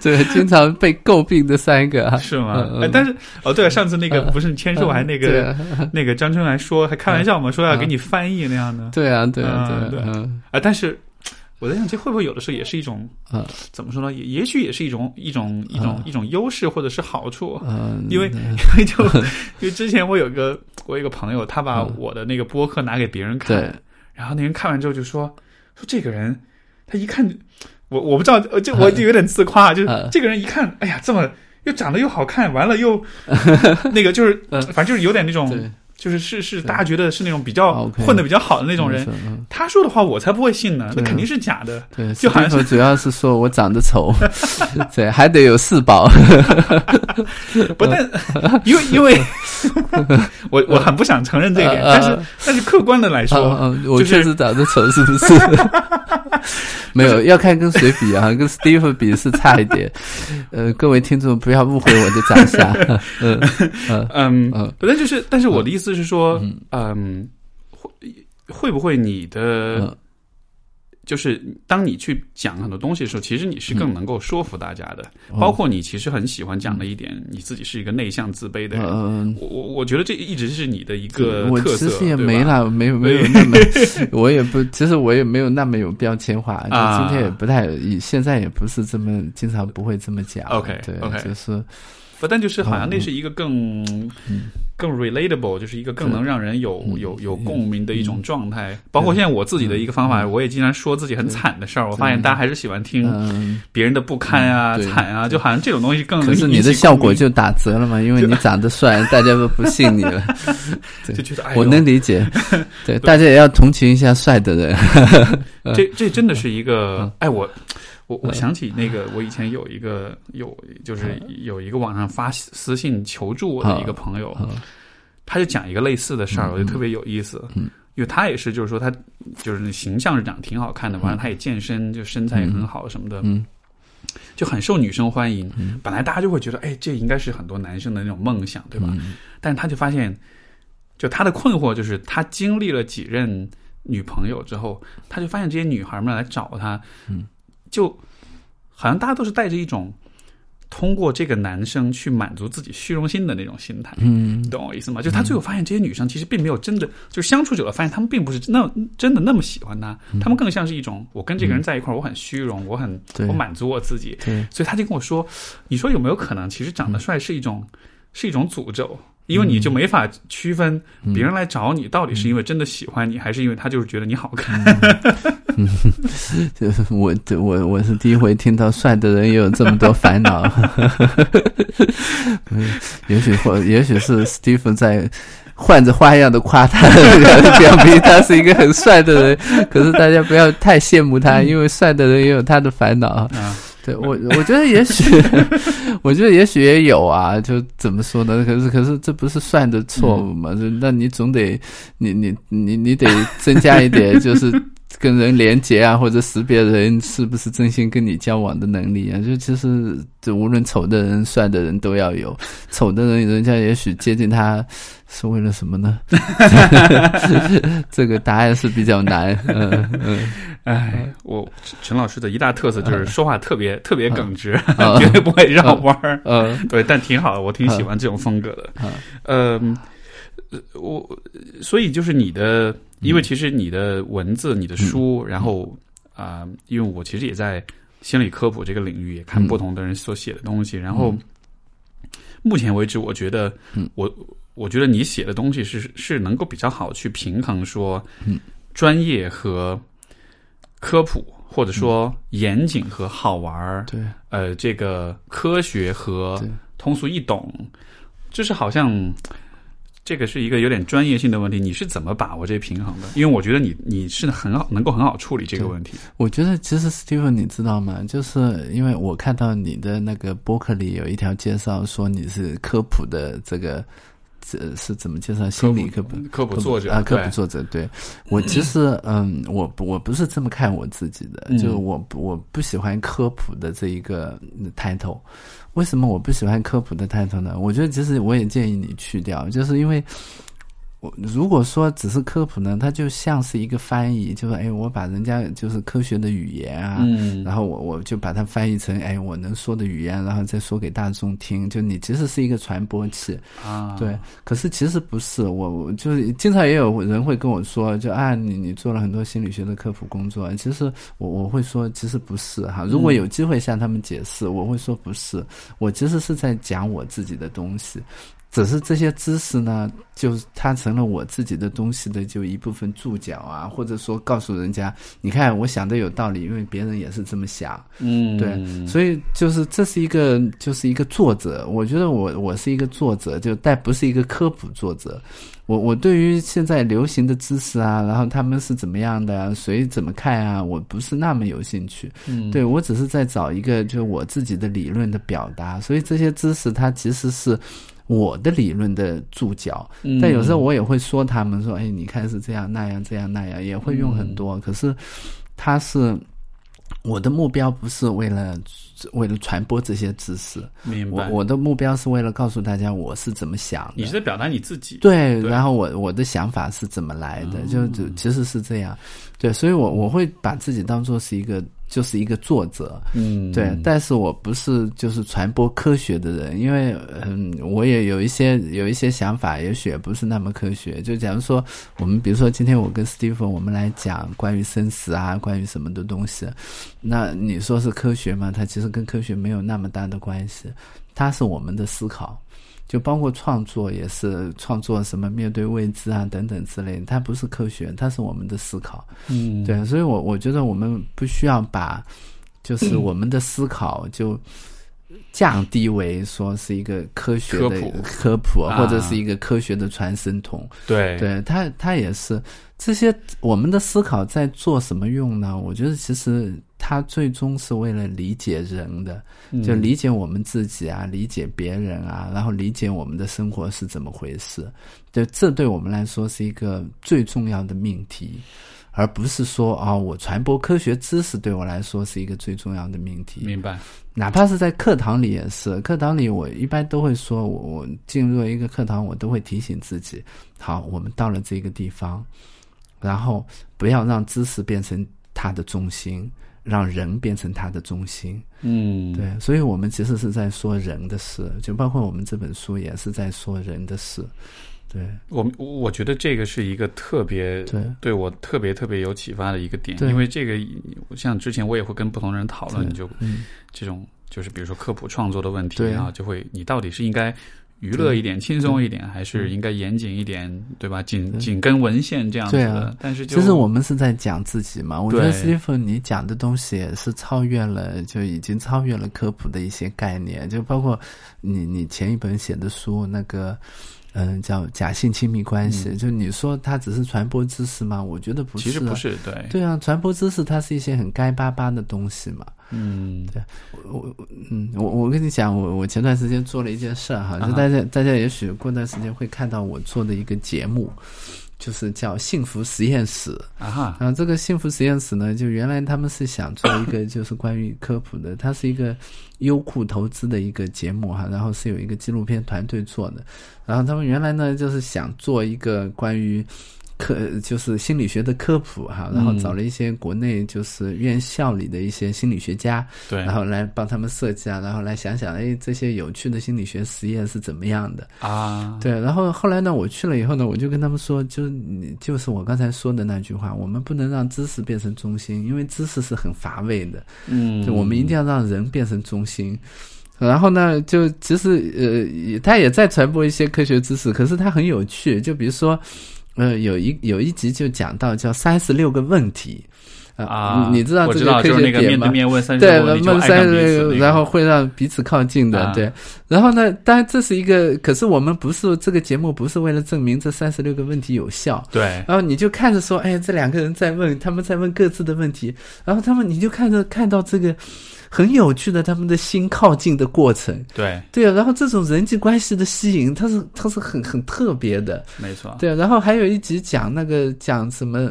对，经常被诟病的三个是吗？但是哦，对，上次那个不是签售完那个那个张春来说还开玩笑嘛，说要给你翻译那样的。对啊，对啊，对啊，啊，但是。我在想，这会不会有的时候也是一种，嗯。怎么说呢？也也许也是一种一种一种、一种优势或者是好处。嗯，因为 [LAUGHS] 因为就因为之前我有个我有一个朋友，他把我的那个播客拿给别人看，对。然后那人看完之后就说说这个人，他一看我我不知道，呃这我就有点自夸，就是嗯。这个人一看，哎呀，这么又长得又好看，完了又 [LAUGHS] 那个就是嗯。反正就是有点那种对，就是是是大家觉得是那种比较混的比较好的那种人。嗯，他说的话我才不会信呢，那肯定是假的。对，就好像是主要是说我长得丑，[LAUGHS] [LAUGHS] 对，还得有四宝，[LAUGHS] 不但因为因为我我很不想承认这一点，呃但是但是客观的来说，嗯嗯，我确实长得丑，是不是？没有，要看跟谁比啊，跟 Steve 比是差一点。呃，各位听众不要误会我的长相。嗯嗯嗯嗯，但就是但是我的意思是说，嗯，会会不会你的嗯就是当你去讲很多东西的时候，其实你是更能够说服大家的。哦包括你其实很喜欢讲的一点，你自己是一个内向自卑的人。嗯。我我我觉得这一直是你的一个我特色，其实也没啦，没有没有那么，[LAUGHS] 我也不，其实我也没有那么有标签化，就啊今天也不太，现在也不是这么经常不会这么讲。OK，对 OK 就是不但就是好像嗯那是一个更、更 relatable，就是一个更能让人有嗯有有共鸣的一种状态。包括现在我自己的一个方法，我也经常说自己很惨的事儿。我发现大家还是喜欢听嗯，别人的不堪啊、惨啊，就好像这种东西更能可是你的效果就打折了嘛，因为你长得帅，大家都不信你了。[LAUGHS] 就觉得哎，我能理解，[LAUGHS] 对，大家也要同情一下帅的人。这这真的是一个嗯哎我。我我想起那个，我以前有一个有就是有一个网上发私信求助我的一个朋友，嗯他就讲一个类似的事儿，嗯我觉得特别有意思。嗯。因为他也是，就是说他就是那形象是长得挺好看的，完了他也健身，就身材也很好什么的，嗯。就很受女生欢迎。嗯。本来大家就会觉得，哎，这应该是很多男生的那种梦想，对吧？嗯。但是他就发现，就他的困惑就是，他经历了几任女朋友之后，他就发现这些女孩们来找他，嗯，就好像大家都是带着一种通过这个男生去满足自己虚荣心的那种心态。嗯你懂我意思吗？就他最后发现，这些女生其实并没有真的，就是相处久了，发现他们并不是那真的那么喜欢他，她们更像是一种，我跟这个人在一块儿，我很虚荣，我很我满足我自己，对，所以他就跟我说：“你说有没有可能，其实长得帅是一种、是一种诅咒？因为你就没法区分别人来找你到底是因为真的喜欢你，还是因为他就是觉得你好看。就是 [LAUGHS] 我我我是第一回听到帅的人也有这么多烦恼。[LAUGHS] 嗯也许或也许是 Steve 在。换着花样的夸他，表明他是一个很帅的人。可是大家不要太羡慕他，因为帅的人也有他的烦恼。啊，对我，我觉得也许，[LAUGHS] 我觉得也许也有啊。就怎么说呢？可是，可是这不是算的错误嘛？就那你总得，你你你你得增加一点，[LAUGHS] 就是跟人连接啊，或者识别人是不是真心跟你交往的能力啊。就其实，就无论丑的人、帅的人都要有。丑的人，人家也许接近他是为了什么呢？[LAUGHS] 这个答案是比较难。嗯嗯。哎，我陈老师的一大特色就是说话特别、特别耿直，嗯 [LAUGHS] 绝对不会绕弯儿。嗯，对，但挺好的，我挺喜欢这种风格的。嗯，呃我所以就是你的，因为其实你的文字、你的书，然后啊、因为我其实也在心理科普这个领域，也看不同的人所写的东西，然后目前为止，我觉得，我我觉得你写的东西是是能够比较好去平衡说，专业和科普，或者说严谨和好玩儿，对。呃，这个科学和通俗易懂，就是好像这个是一个有点专业性的问题，你是怎么把握这平衡的？因为我觉得你你是很好能够很好处理这个问题。我觉得其实 Steven，你知道吗？就是因为我看到你的那个博客里有一条介绍，说你是科普的这个。这是怎么介绍？心理科普科普作者啊，科普作者。对我其实 [LAUGHS] 嗯，我我不是这么看我自己的，嗯就我我不喜欢科普的这一个 title。为什么我不喜欢科普的 title 呢？我觉得其实我也建议你去掉，就是因为我如果说只是科普呢，它就像是一个翻译，就是哎，我把人家就是科学的语言啊，嗯然后我我就把它翻译成哎我能说的语言，然后再说给大众听。就你其实是一个传播器，啊，对。可是其实不是，我我就是经常也有人会跟我说，就啊你你做了很多心理学的科普工作，其实我我会说其实不是哈。如果有机会向他们解释，我会说不是，我其实是在讲我自己的东西。只是这些知识呢，就是它成了我自己的东西的就一部分注脚啊，或者说告诉人家，你看我想的有道理，因为别人也是这么想，嗯，对，所以就是这是一个就是一个作者，我觉得我我是一个作者，就但不是一个科普作者。我我对于现在流行的知识啊，然后他们是怎么样的，谁怎么看啊，我不是那么有兴趣。嗯，对我只是在找一个就我自己的理论的表达，所以这些知识它其实是。我的理论的注脚，嗯。但有时候我也会说他们说，哎，你看是这样那样这样那样，也会用很多。可是，他是我的目标不是为了为了传播这些知识，明白。我我的目标是为了告诉大家我是怎么想的。你是在表达你自己，对，对。然后我我的想法是怎么来的，哦就就其实是这样，对，所以我我会把自己当做是一个就是一个作者，嗯，对，但是我不是就是传播科学的人，因为嗯，我也有一些有一些想法，也许也不是那么科学。就假如说我们比如说今天我跟 Stephen 我们来讲关于生死啊，关于什么的东西，那你说是科学吗？它其实跟科学没有那么大的关系，它是我们的思考。就包括创作也是创作什么面对未知啊等等之类的，它不是科学，它是我们的思考。嗯，对，所以我我觉得我们不需要把，就是我们的思考就降低为说是一个科学的科普科普，啊或者是一个科学的传声筒。对，对，它它也是这些我们的思考在做什么用呢？我觉得其实它最终是为了理解人的，嗯就理解我们自己啊，理解别人啊，然后理解我们的生活是怎么回事。就，这对我们来说是一个最重要的命题，而不是说啊、我传播科学知识对我来说是一个最重要的命题。明白。哪怕是在课堂里也是，课堂里我一般都会说，我我进入一个课堂，我都会提醒自己，好，我们到了这个地方，然后不要让知识变成它的中心，让人变成他的中心。嗯，对，所以我们其实是在说人的事，就包括我们这本书也是在说人的事。对，我我觉得这个是一个特别对。对我特别特别有启发的一个点，因为这个像之前我也会跟不同人讨论，对就嗯。这种就是比如说科普创作的问题，啊就会你到底是应该娱乐一点、轻松一点，还是应该严谨一点，对吧？紧紧跟文献这样子的对啊。但是就其实我们是在讲自己嘛。我觉得对斯蒂芬你讲的东西也是超越了，就已经超越了科普的一些概念，就包括你你前一本写的书那个。嗯，叫假性亲密关系，就你说它只是传播知识吗？我觉得不是、啊，其实不是，对，对啊，传播知识它是一些很干巴巴的东西嘛。嗯，对我我嗯，我我跟你讲，我我前段时间做了一件事儿哈，啊就大家大家也许过段时间会看到我做的一个节目，就是叫幸福实验室。啊哈，然后这个幸福实验室呢，就原来他们是想做一个就是关于科普的，它是一个优酷投资的一个节目哈，然后是有一个纪录片团队做的，然后他们原来呢就是想做一个关于。科就是心理学的科普哈，然后找了一些国内就是院校里的一些心理学家，对，然后来帮他们设计啊，然后来想想，哎，这些有趣的心理学实验是怎么样的？啊，对，然后后来呢，我去了以后呢，我就跟他们说，就你就是我刚才说的那句话，我们不能让知识变成中心，因为知识是很乏味的，嗯，就我们一定要让人变成中心。然后呢，就其实呃，他也在传播一些科学知识，可是他很有趣，就比如说。呃，有一有一集就讲到叫三十六个问题，啊，你知道我这个科就是那个学点吗？面对面问三十对，六个问三十六然后会让彼此靠近的，啊对。然后呢，当然这是一个，可是我们不是这个节目不是为了证明这三十六个问题有效，对，然后你就看着说，哎，这两个人在问，他们在问各自的问题，然后他们你就看着看到这个很有趣的他们的心靠近的过程，对，对啊，然后这种人际关系的吸引，它是它是很很特别的，没错，对啊，然后还有一集讲那个讲什么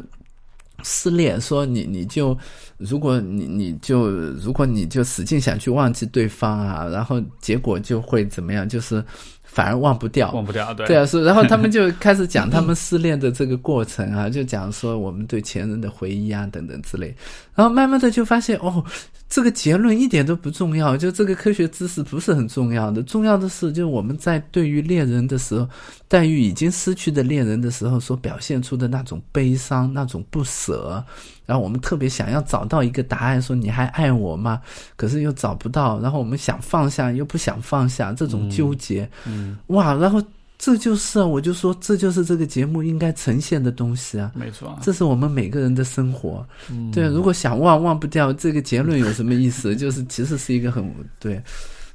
失恋，说你你就如果你你就如果你就使劲想去忘记对方啊，然后结果就会怎么样，就是反而忘不掉。忘不掉，对对啊，是，然后他们就 [LAUGHS] 开始讲他们失恋的这个过程啊，就讲说我们对前任的回忆啊等等之类，然后慢慢的就发现哦，这个结论一点都不重要，就这个科学知识不是很重要的，重要的是就是我们在对于恋人的时候，待遇已经失去的恋人的时候所表现出的那种悲伤、那种不舍，然后我们特别想要找到一个答案，说你还爱我吗？可是又找不到，然后我们想放下又不想放下，这种纠结，嗯，哇，然后这就是啊，我就说这就是这个节目应该呈现的东西啊。没错，这是我们每个人的生活，嗯对。如果想忘忘不掉，这个结论有什么意思？[LAUGHS] 就是其实是一个很对，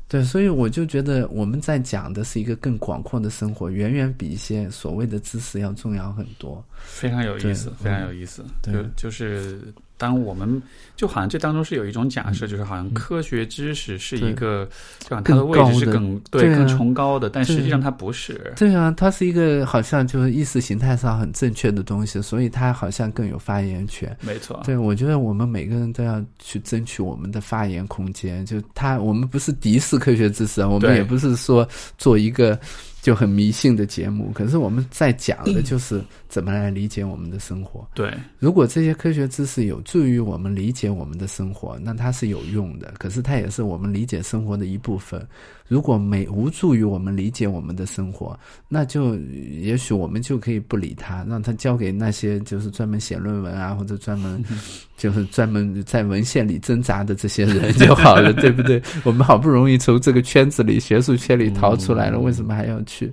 对。所以我就觉得我们在讲的是一个更广阔的生活，远远比一些所谓的知识要重要很多。非常有意思，非常有意思。对就就是当我们就好像这当中是有一种假嗯设，就是好像科学知识是一个，就好像它的位置是更对啊更崇高的，但实际上它不是。对啊，它是一个好像就是意识形态上很正确的东西，所以它好像更有发言权。没错，对，我觉得我们每个人都要去争取我们的发言空间。就他，我们不是敌视科学知识啊，我们也不是说做一个就很迷信的节目。可是我们在讲的就是怎么来理解我们的生活。对，如果这些科学知识有助于我们理解我们的生活，那它是有用的。可是它也是我们理解生活的一部分。如果没无助于我们理解我们的生活，那就也许我们就可以不理他，让他交给那些就是专门写论文啊，或者专门 [LAUGHS] 就是专门在文献里挣扎的这些人就好了，[LAUGHS] 对不对？我们好不容易从这个圈子里、学术圈里逃出来了，为什么还要去？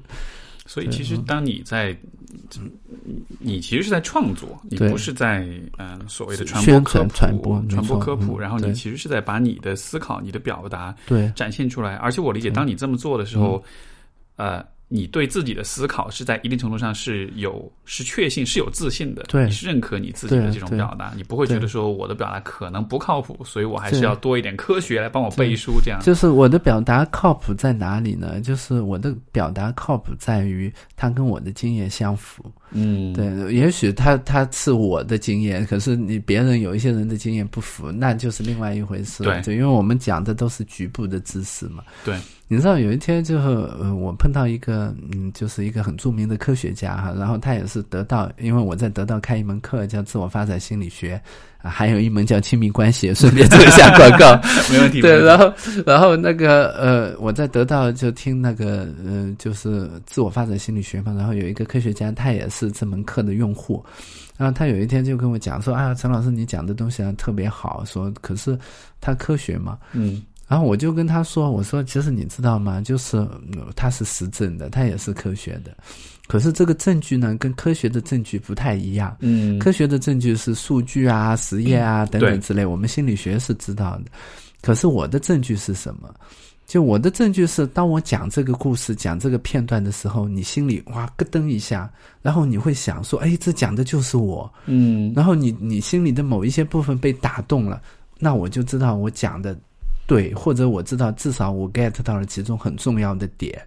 所以其实当你在，你其实是在创作，你不是在嗯所谓的传播科普、传播传播科普，然后你其实是在把你的思考、你的表达对展现出来。而且我理解，当你这么做的时候，呃，你对自己的思考是在一定程度上是有是确信、是有自信的，对你是认可你自己的这种表达，你不会觉得说我的表达可能不靠谱，所以我还是要多一点科学来帮我背书这样。就是我的表达靠谱在哪里呢？就是我的表达靠谱在于它跟我的经验相符。嗯，对，也许他他是我的经验，可是你别人有一些人的经验不符，那就是另外一回事了。对就因为我们讲的都是局部的知识嘛。对，你知道有一天就是呃，我碰到一个嗯，就是一个很著名的科学家哈，然后他也是得到，因为我在得到开一门课叫自我发展心理学啊，还有一门叫亲密关系，顺便做一下广告。[LAUGHS] 没问题。对，然后然后那个呃，我在得到就听那个呃，就是自我发展心理学嘛，然后有一个科学家，他也是这门课的用户，然后他有一天就跟我讲说，啊，陈老师你讲的东西啊特别好，说可是他科学嘛，嗯然后我就跟他说，我说其实你知道吗？就是呃它是实证的，它也是科学的，可是这个证据呢，跟科学的证据不太一样。嗯，科学的证据是数据啊、实验啊等等之类，我们心理学是知道的。可是我的证据是什么？就我的证据是，当我讲这个故事、讲这个片段的时候，你心里哇咯噔一下，然后你会想说：“哎，这讲的就是我。”嗯然后你你心里的某一些部分被打动了，那我就知道我讲的对，或者我知道至少我 get 到了其中很重要的点，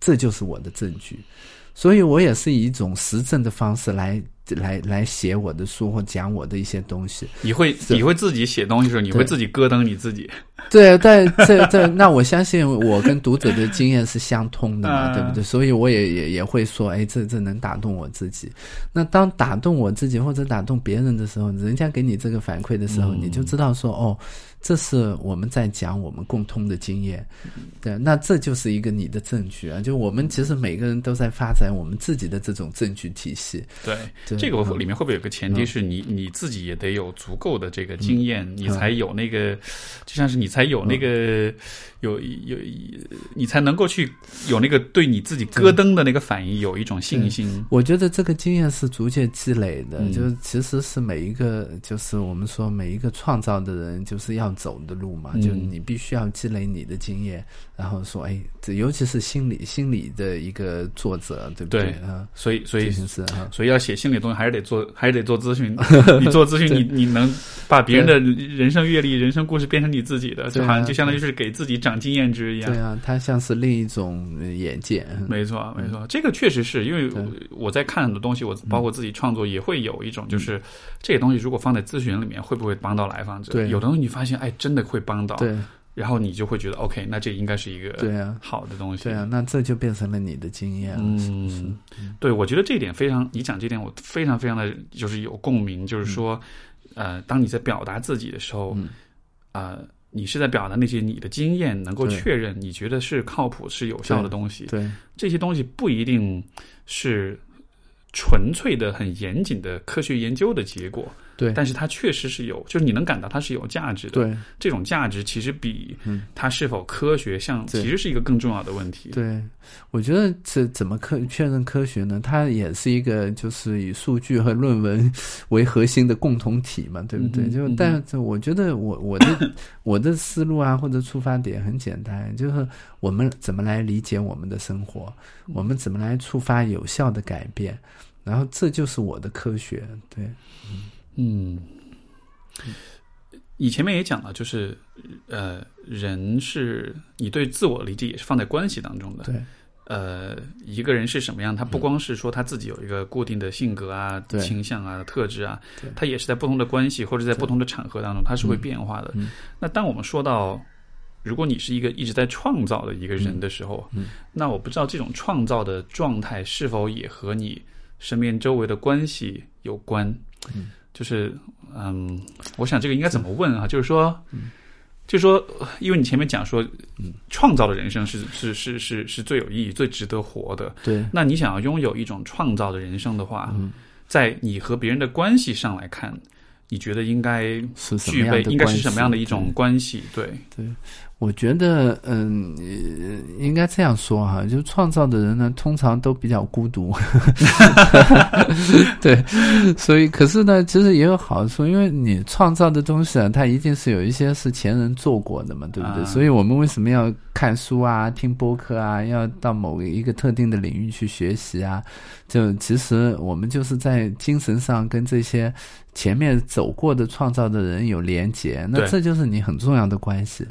这就是我的证据。所以我也是以一种实证的方式来来来写我的书或讲我的一些东西。你会你会自己写东西的时候，你会自己咯噔你自己。[LAUGHS] 对，但这这，那我相信我跟读者的经验是相通的嘛，嗯 [LAUGHS] 对不对？所以我也也也会说，哎，这这能打动我自己。那当打动我自己或者打动别人的时候，人家给你这个反馈的时候，嗯你就知道说，哦，这是我们在讲我们共通的经验。对，那这就是一个你的证据啊。就我们其实每个人都在发展我们自己的这种证据体系。对，对这个嗯里面会不会有个前提嗯是你你自己也得有足够的这个经验，你才有那个，就像是你才有那个有有你才能够去有那个对你自己咯噔的那个反应有一种信心。我觉得这个经验是逐渐积累的，嗯就是其实是每一个，就是我们说每一个创造的人就是要走的路嘛，嗯。就你必须要积累你的经验，然后说，哎，这尤其是心理心理的一个作者，对不对？啊，所以，所以是啊，所以要写心理的东西，还是得做，[LAUGHS] 还是得做咨询。你做咨询，你你能把别人的人生阅历、人生故事变成你自己的，就好像就相当于是给自己长经验值一样。对。啊，它像是另一种呃眼界，没错，没错，这个确实是因为我在看很多东西，我包括自己创作也会有一种，就是这个东西如果放在咨询里面，会不会帮到来访者？对。有的东西你发现，哎，真的会帮到。对然后你就会觉得 OK，那这应该是一个对啊，好的东西。对啊，那这就变成了你的经验了，是是？嗯，对，我觉得这一点非常，你讲这点我非常非常的就是有共鸣，就是说，呃，当你在表达自己的时候，嗯啊、你是在表达那些你的经验，能够确认你觉得是靠谱、是有效的东西。对这些东西不一定是纯粹的、很严谨的科学研究的结果，对但是它确实是有，就是你能感到它是有价值的。对这种价值其实比嗯它是否科学像，其实是一个更重要的问题。对，我觉得这怎么科确认科学呢？它也是一个就是以数据和论文为核心的共同体嘛，对不对？就但是我觉得我我的 [COUGHS] 我的思路啊或者出发点很简单，就是我们怎么来理解我们的生活，我们怎么来触发有效的改变，然后这就是我的科学。对，嗯，你前面也讲了，就是呃，人是你对自我理解也是放在关系当中的。对，呃，一个人是什么样，他不光是说他自己有一个固定的性格啊、对。倾向啊、特质啊对，他也是在不同的关系或者在不同的场合当中，他是会变化的。嗯。那当我们说到，如果你是一个一直在创造的一个人的时候，嗯。那我不知道这种创造的状态是否也和你身边周围的关系有关。嗯就是嗯，我想这个应该怎么问啊？就是说，就是说，因为你前面讲说，创造的人生是是是是是最有意义、最值得活的。对，那你想要拥有一种创造的人生的话，嗯。在你和别人的关系上来看，你觉得应该具备应该是什么样的一种？关系？对。对，我觉得，嗯，呃应该这样说哈，就创造的人呢，通常都比较孤独，[LAUGHS] 对，所以可是呢，其实也有好处，因为你创造的东西啊，它一定是有一些是前人做过的嘛，对不对？啊所以我们为什么要看书啊、听播客啊，要到某一个特定的领域去学习啊？就其实我们就是在精神上跟这些前面走过的创造的人有连结，那这就是你很重要的关系。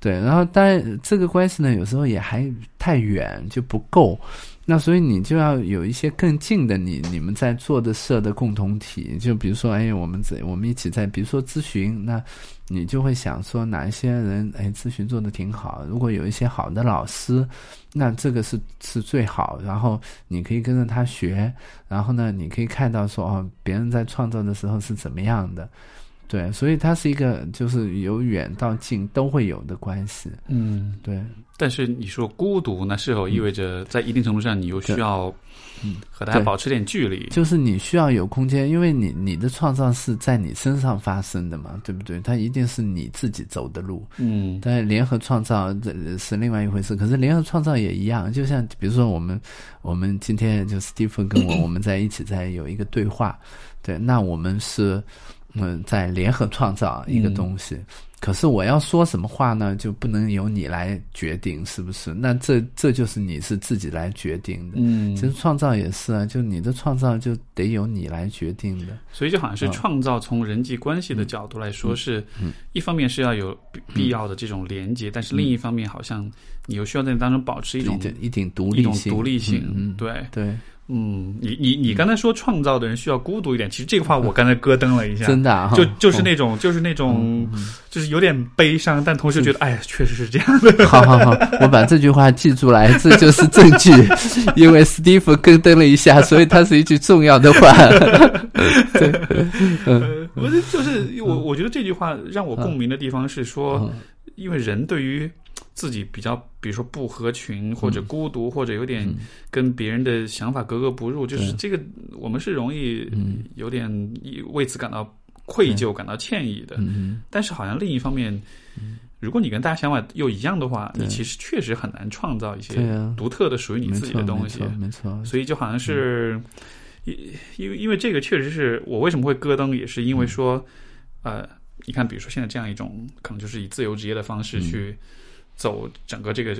对，然后当然这个关系呢，有时候也还太远就不够，那所以你就要有一些更近的你你们在做的事的共同体，就比如说，哎，我们在我们一起在，比如说咨询，那你就会想说哪一些人，哎，咨询做的挺好，如果有一些好的老师，那这个是是最好，然后你可以跟着他学，然后呢，你可以看到说哦，别人在创造的时候是怎么样的。对，所以它是一个就是由远到近都会有的关系。嗯。对，但是你说孤独，那是否意味着在一定程度上你又需要和大家保持点距离？就是你需要有空间，因为你你的创造是在你身上发生的嘛，对不对？它一定是你自己走的路。嗯但联合创造这是另外一回事。可是联合创造也一样，就像比如说我们我们今天就 Stephen 跟我 [CLEARS THROAT] 我们在一起在有一个对话，对，那我们是嗯在联合创造一个东西。可是我要说什么话呢，就不能由你来决定，是不是？那这这就是你是自己来决定的。嗯。其实创造也是啊，就你的创造就得由你来决定的。所以就好像是嗯。创造从人际关系的角度来说，是一方面是要有必必要的这种连接，但是另一方面好像你又需要在当中保持一种一定一定独一种立性，独立性。嗯，嗯。对，对，嗯，你你你刚才说创造的人需要孤独一点，其实这个话我刚才咯噔了一下，[LAUGHS] 真的啊，就就是那种就是那种就是有点悲伤，但同时觉得哎呀，确实是这样的。[LAUGHS] 好好好，我把这句话记住来，这就是证据。[LAUGHS] 因为史蒂夫咯噔了一下，所以它是一句重要的话。呃，我是就是我我觉得这句话让我共鸣的地方是说，嗯因为人对于自己比较，比如说不合群或者孤独，或者有点跟别人的想法格格不入，就是这个我们是容易有点为此感到愧疚、感到歉意的。嗯。但是好像另一方面，如果你跟大家想法又一样的话，你其实确实很难创造一些独特的属于你自己的，东西。没错，。没错。所以就好像是，因因为因为这个确实是我为什么会咯噔，也是因为说，呃，你看，比如说现在这样一种可能就是以自由职业的方式去走整个这个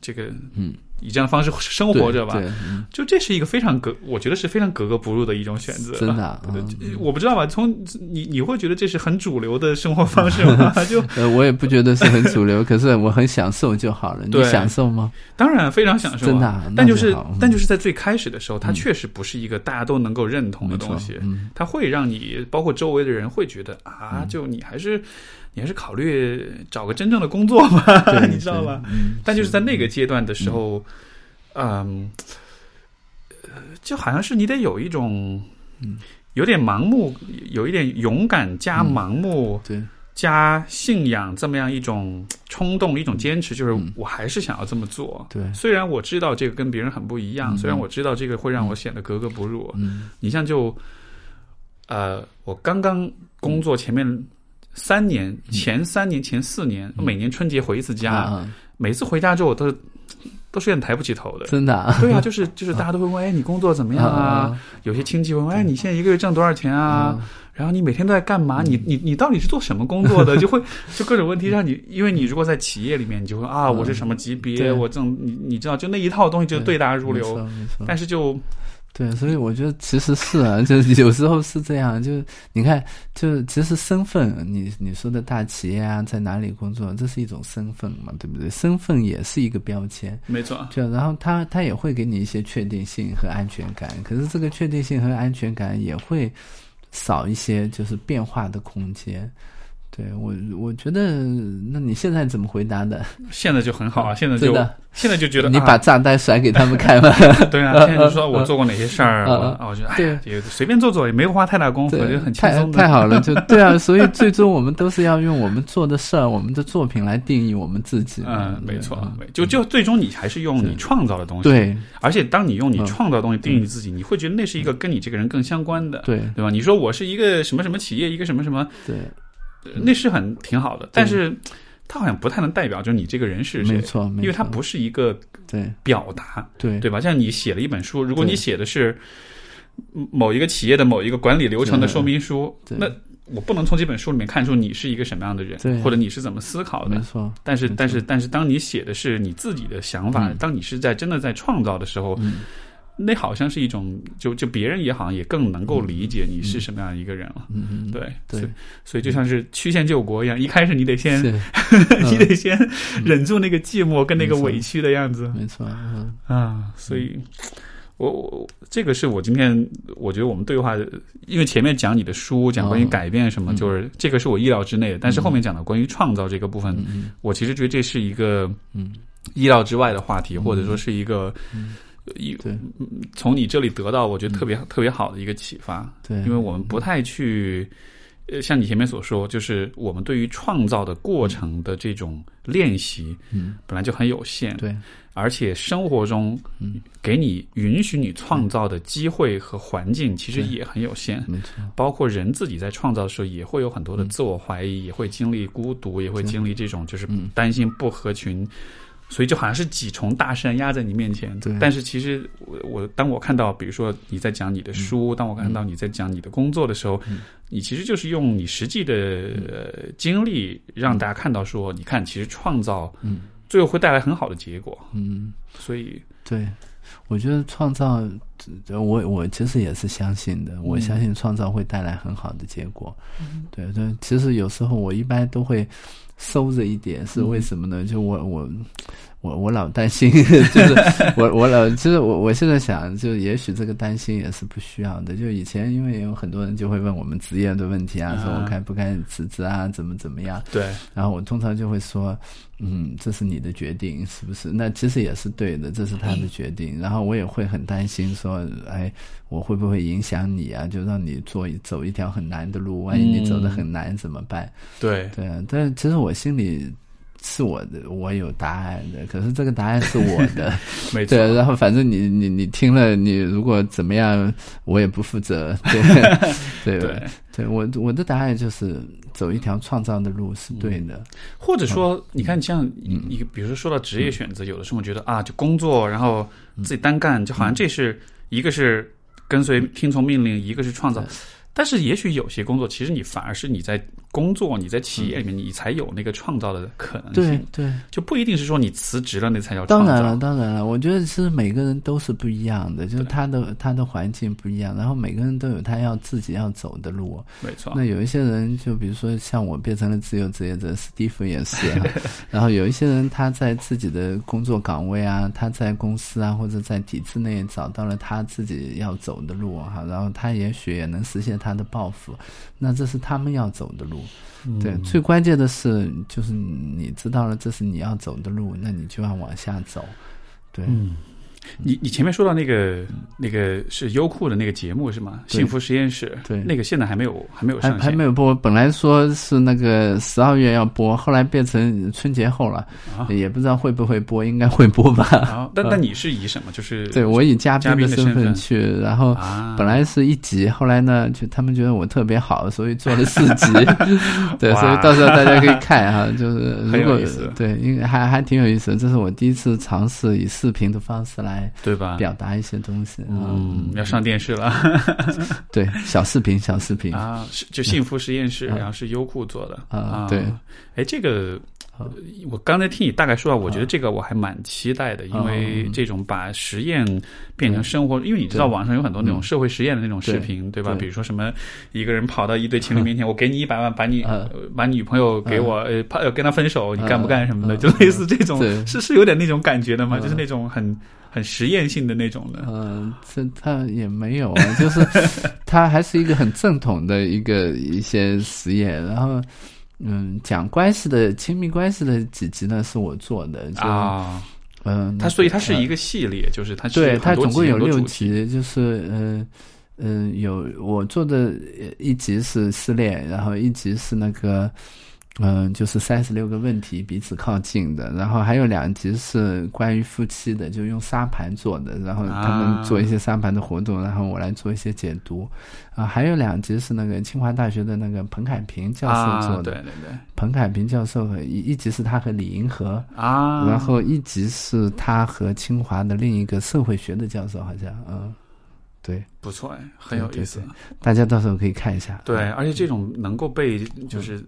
这个，嗯，以这样的方式生活着吧，就这是一个非常格，我觉得是非常格格不入的一种选择。真的啊嗯我不知道吧？从你你会觉得这是很主流的生活方式吗？[LAUGHS] 就呃，我也不觉得是很主流，[LAUGHS] 可是我很享受就好了。你对享受吗？当然非常享受、真的啊但就是但就是在最开始的时候，它确实不是一个大家都能够认同的东西，嗯它会让你包括周围的人会觉得啊，就你还是你还是考虑找个真正的工作吧，对 [LAUGHS] 你知道吧？嗯，但就是在那个阶段的时候，嗯，呃就好像是你得有一种，嗯有点盲目，有一点勇敢加盲目。对，加信仰这么样一种冲动，一种坚持，就是嗯我还是想要这么做。对虽然我知道这个跟别人很不一样，嗯虽然我知道这个会让我显得格格不入。嗯你像就，呃，我刚刚工作前面三年，前三年、前四年，每年春节回一次家，每次回家之后，我 [TSK] 都都是有点抬不起头的。真的啊，对啊，就是就是大家都会问，哎，你工作怎么样啊？啊有些亲戚会问，哎，你现在一个月挣多少钱啊？嗯然后你每天都在干嘛？你你你到底是做什么工作的？[LAUGHS] 就会就各种问题让你，因为你如果在企业里面，你就会啊，我是什么级别，对。我挣你你知道，就那一套东西就对。答如流。但是就对，所以我觉得其实是啊，[LAUGHS] 就是有时候是这样，就你看，就其实身份，你你说的大企业啊，在哪里工作，这是一种身份嘛，对不对？身份也是一个标签，没错，就然后他他也会给你一些确定性和安全感，可是这个确定性和安全感也会少一些，就是变化的空间。对我，我觉得，那你现在怎么回答的？[LAUGHS] 现在就很好啊，现在就现在就觉得你把啊账单甩给他们看吗？[LAUGHS] 对啊，[LAUGHS] 现在就说我做过哪些事儿，嗯我嗯啊我觉得哎也随便做做也没花太大功夫，对就很轻松的。太好了，就对啊，所以最终我们都是要用我们做的事儿、我们的作品来定义我们自己。嗯，没错就就最终你还是用你创造的东西，对而且当你用你嗯创造的东西定义自己，你会觉得那是一个跟你这个人更相关的，对对吧？你说我是一个什么什么企业，一个什么什么，对，呃那是很挺好的，但是它好像不太能代表就是你这个人是谁没，错，没错因为它不是一个对。表达，对。对吧？像你写了一本书，如果你写的是某一个企业的某一个管理流程的说明书，对那我不能从这本书里面看出你是一个什么样的人对，或者你是怎么思考的。没错，但是，但是，但是，当你写的是你自己的想法，嗯当你是在真的在创造的时候，嗯那好像是一种，就就别人也好像也更能够理解你是什么样一个人了。嗯嗯，对，对。所以就像是曲线救国一样，一开始你得先，是。[LAUGHS] 你得先忍住那个寂寞跟那个委屈的样子。没错，嗯啊。所以，我我这个是我今天我觉得我们对话，因为前面讲你的书，讲关于哦改变什么，嗯就是这个是我意料之内的，但是后面讲的关于创造这个部分，嗯我其实觉得这是一个嗯。意料之外的话题，或者说是一个嗯一对。从你这里得到我觉得特别特别好的一个启发。对，因为我们不太去，呃，像你前面所说，就是我们对于创造的过程的这种练习，嗯。本来就很有限，对。而且生活中嗯。给你允许你创造的机会和环境其实也很有限。没错，包括人自己在创造的时候，也会有很多的自我怀疑，也会经历孤独，也会经历这种就是嗯。担心不合群，所以就好像是几重大山压在你面前。对但是其实我我当我看到，比如说你在讲你的书，当我看到你在讲你的工作的时候，嗯你其实就是用你实际的、呃、经历，让大家看到说，你看，其实创造嗯最后会带来很好的结果。嗯。所以，对，我觉得创造，呃我我其实也是相信的，我相信创造会带来很好的结果。对对，其实有时候我一般都会收着一点，是为什么呢？就我我我我老担心，[LAUGHS] 就是我我老，其实我我现在想，就也许这个担心也是不需要的。就以前因为有很多人就会问我们职业的问题啊，说我该不该辞职啊，怎么怎么样。对，然后我通常就会说，嗯，这是你的决定，是不是？那其实也是对的，这是他的决定。然后我也会很担心说，哎，我会不会影响你啊？就让你做走一条很难的路，万一你走得很难怎么办？对，对啊，但其实我心里是我的，我有答案的，可是这个答案是我的。[LAUGHS] 没错。对，然后反正你你你听了，你如果怎么样，我也不负责。[LAUGHS] 对对对，对，我我的答案就是走一条创造的路是对的。或者说，你看，像一个，比如说说到职业选择，有的时候觉得啊，就工作，然后自己单干，就好像这是一个是跟随听从命令，一个是创造。但是，也许有些工作，其实你反而是你在工作，你在企业里面，你才有那个创造的可能对性，对，就不一定是说你辞职了那才叫创造。当然了，当然了，我觉得其实每个人都是不一样的，就是他的他的环境不一样，然后每个人都有他要自己要走的路。没错那，有一些人，就比如说像我变成了自由职业者，史蒂夫也是啊。[LAUGHS] 然后有一些人他在自己的工作岗位啊，他在公司啊或者在体制内找到了他自己要走的路哈，然后他也许也能实现他的抱负，那这是他们要走的路。路。对，最关键的是就是你知道了这是你要走的路，那你就要往下走。对，嗯，你你前面说到那个那个是优酷的那个节目是吗？幸福实验室，对，那个现在还没有还没有上线，还没有播。本来说是那个十二月要播，后来变成春节后了，也不知道会不会播，应该会播吧。啊，[LAUGHS] 但但你是以什么？就是对我以嘉宾的身份去，然后本来是一集，后来呢，就他们觉得我特别好，所以做了四集。[LAUGHS] 对，所以到时候大家可以看哈，就是如果对，因为还还挺有意思的，这是我第一次尝试以视频的方式来对吧？表达一些东西。嗯，要上电视了。[LAUGHS] 对，小视频，小视频啊，是就幸福实验室，然后是优酷做的啊。对，哎，这个。我刚才听你大概说啊，我觉得这个我还蛮期待的，因为这种把实验变成生活，因为你知道网上有很多那种社会实验的那种视频，对吧？比如说什么一个人跑到一对情侣面前，[LAUGHS] 我给你一百万，把你把你女朋友给我，呃，怕要跟他分手，你干不干什么的？就类似这种，是是有点那种感觉的嘛，就是那种很很实验性的那种的。嗯，这他也没有啊，就是 [LAUGHS] 他还是一个很正统的一个一些实验，然后。嗯，讲关系的亲密关系的几集呢？是我做的啊。嗯，它所以它是一个系列，就是它对它总共有六集，就是嗯嗯有我做的一集是失恋，然后一集是那个。嗯，就是三十六个问题彼此靠近的，然后还有两集是关于夫妻的，就用沙盘做的，然后他们做一些沙盘的活动，然后我来做一些解读。啊，还有两集是那个清华大学的那个彭凯平教授做的，对对对，彭凯平教授一一集是他和李银河啊，然后一集是他和清华的另一个社会学的教授，好像嗯。对，不错哎，很有意思。大家到时候可以看一下。对，而且这种能够被就是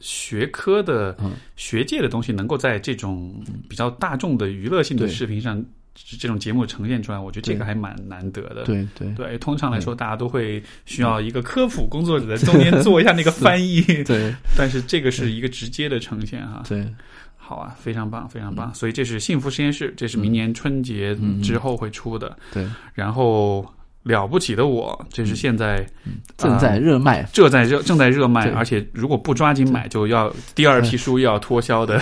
学科的、学界的东西，能够在这种比较大众的娱乐性的视频上，这种节目呈现出来，我觉得这个还蛮难得的。对对对，通常来说，大家都会需要一个科普工作者在中间做一下那个翻译。对，但是这个是一个直接的呈现哈。对。好啊，非常棒，非常棒。所以这是幸福实验室，这是明年春节之后会出的。对，然后。了不起的我，这是现在正在热卖，这在热正在热卖，而且如果不抓紧买，就要第二批书又要脱销的。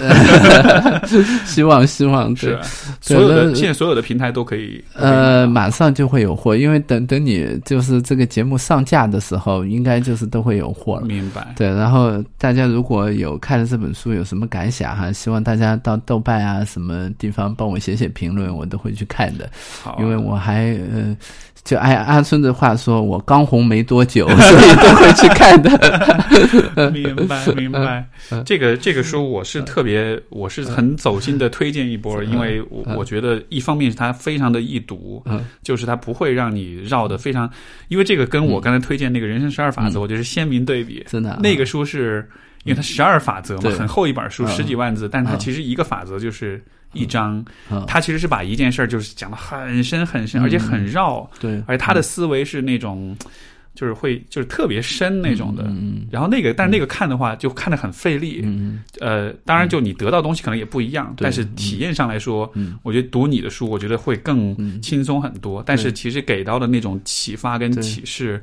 [LAUGHS] 希望希望是所有的现在所有的平台都可以。呃，马上就会有货，因为等等你就是这个节目上架的时候，应该就是都会有货了。明白。对，然后大家如果有看了这本书有什么感想哈，希望大家到豆瓣啊什么地方帮我写写评论，我都会去看的。好，因为我还呃。就按阿春的话说，我刚红没多久，[LAUGHS] 所以都会去看的。[LAUGHS] 明白，明白。这个这个书，我是特别，我是很走心的推荐一波，因为我我觉得一方面是它非常的易读，就是它不会让你绕的非常，因为这个跟我刚才推荐那个人生十二法则，我觉得是鲜明对比。真的，那个书是因为它十二法则嘛，很厚一本书，十几万字，但是它其实一个法则就是。一章，它其实是把一件事儿就是讲的很深很深，而且很绕，对，而且他的思维是那种，就是会就是特别深那种的。嗯，然后那个，但是那个看的话就看得很费力。嗯，呃，当然就你得到东西可能也不一样，但是体验上来说，我觉得读你的书，我觉得会更轻松很多。但是其实给到的那种启发跟启示，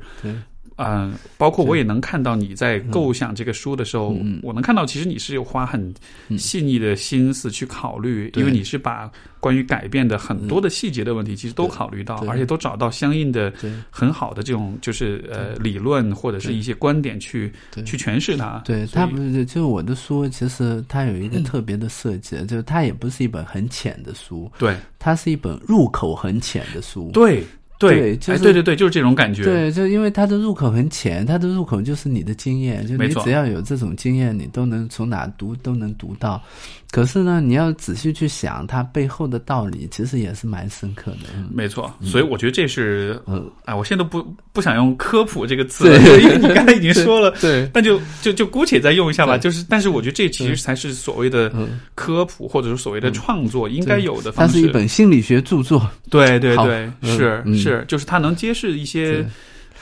对。嗯，包括我也能看到你在构想这个书的时候，我能看到其实你是有花很细腻的心思去考虑，因为你是把关于改变的很多的细节的问题，其实都考虑到，而且都找到相应的很好的这种就是呃理论或者是一些观点去去诠释它。对，它不是就是我的书，其实它有一个特别的设计，就是它也不是一本很浅的书，对，它是一本入口很浅的书，对。对，哎，对对对，就是这种感觉。对，就因为它的入口很浅，它的入口就是你的经验，就你只要有这种经验，你都能从哪读都能读到。可是呢，你要仔细去想它背后的道理，其实也是蛮深刻的。没错，所以我觉得这是，嗯，哎，我现在都不不想用科普这个词，因为你刚才已经说了，对，那就就就姑且再用一下吧。就是，但是我觉得这其实才是所谓的科普，或者是所谓的创作应该有的方式。它是一本心理学著作，对对对，是是，就是他能揭示一些。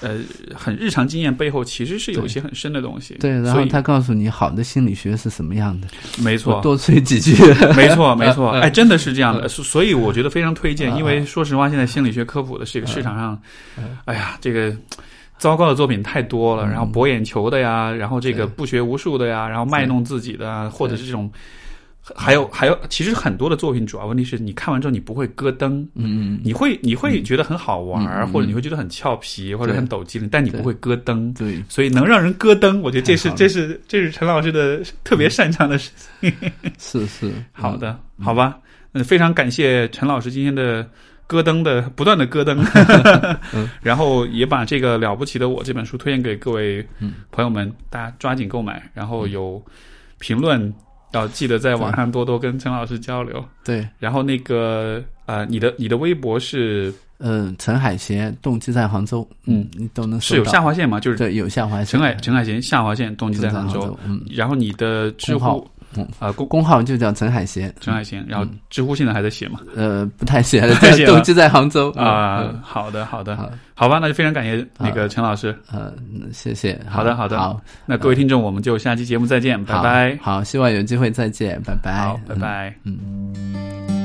呃，很日常经验背后其实是有一些很深的东西。对，然后他告诉你好的心理学是什么样的。没错，多吹几句。[LAUGHS] 没错，没错。哎，真的是这样的，所所以我觉得非常推荐。因为说实话，现在心理学科普的这个市场上，哎呀，这个。糟糕的作品太多了，嗯然后博眼球的呀，然后这个不学无术的呀，然后卖弄自己的啊，或者是这种，还有还有，其实很多的作品主要问题是你看完之后你不会咯噔，嗯嗯，你会你会觉得很好玩或者你会觉得很俏皮，或者很抖机灵，但你不会咯噔。对，所以能让人咯噔，我觉得这是这是这是陈老师的特别擅长的事。情。是是，[LAUGHS] 好的，好吧，嗯，非常感谢陈老师今天的咯噔的不断的咯噔，嗯。[LAUGHS] 然后也把这个了不起的我这本书推荐给各位嗯。朋友们，大家抓紧购买，然后有评论要记得在网上多多跟陈老师交流，对，然后那个呃，你的你的微博是？嗯，陈海贤动机在杭州，嗯，你都能是有下划线吗？就是对有下划线，陈海陈海贤下划线动机在杭州，嗯，然后你的知乎嗯。啊公公号就叫陈海贤，陈海贤，然后知乎现在还在写嘛？呃，不太写了，太写了。动机在杭州。啊、嗯。好的好的，好。好吧，那就非常感谢那个陈老师。呃，嗯谢谢，好。的好的。好，那各位听众，我们就下期节目再见，拜拜。好，希望有机会再见，拜拜，好，拜拜。嗯。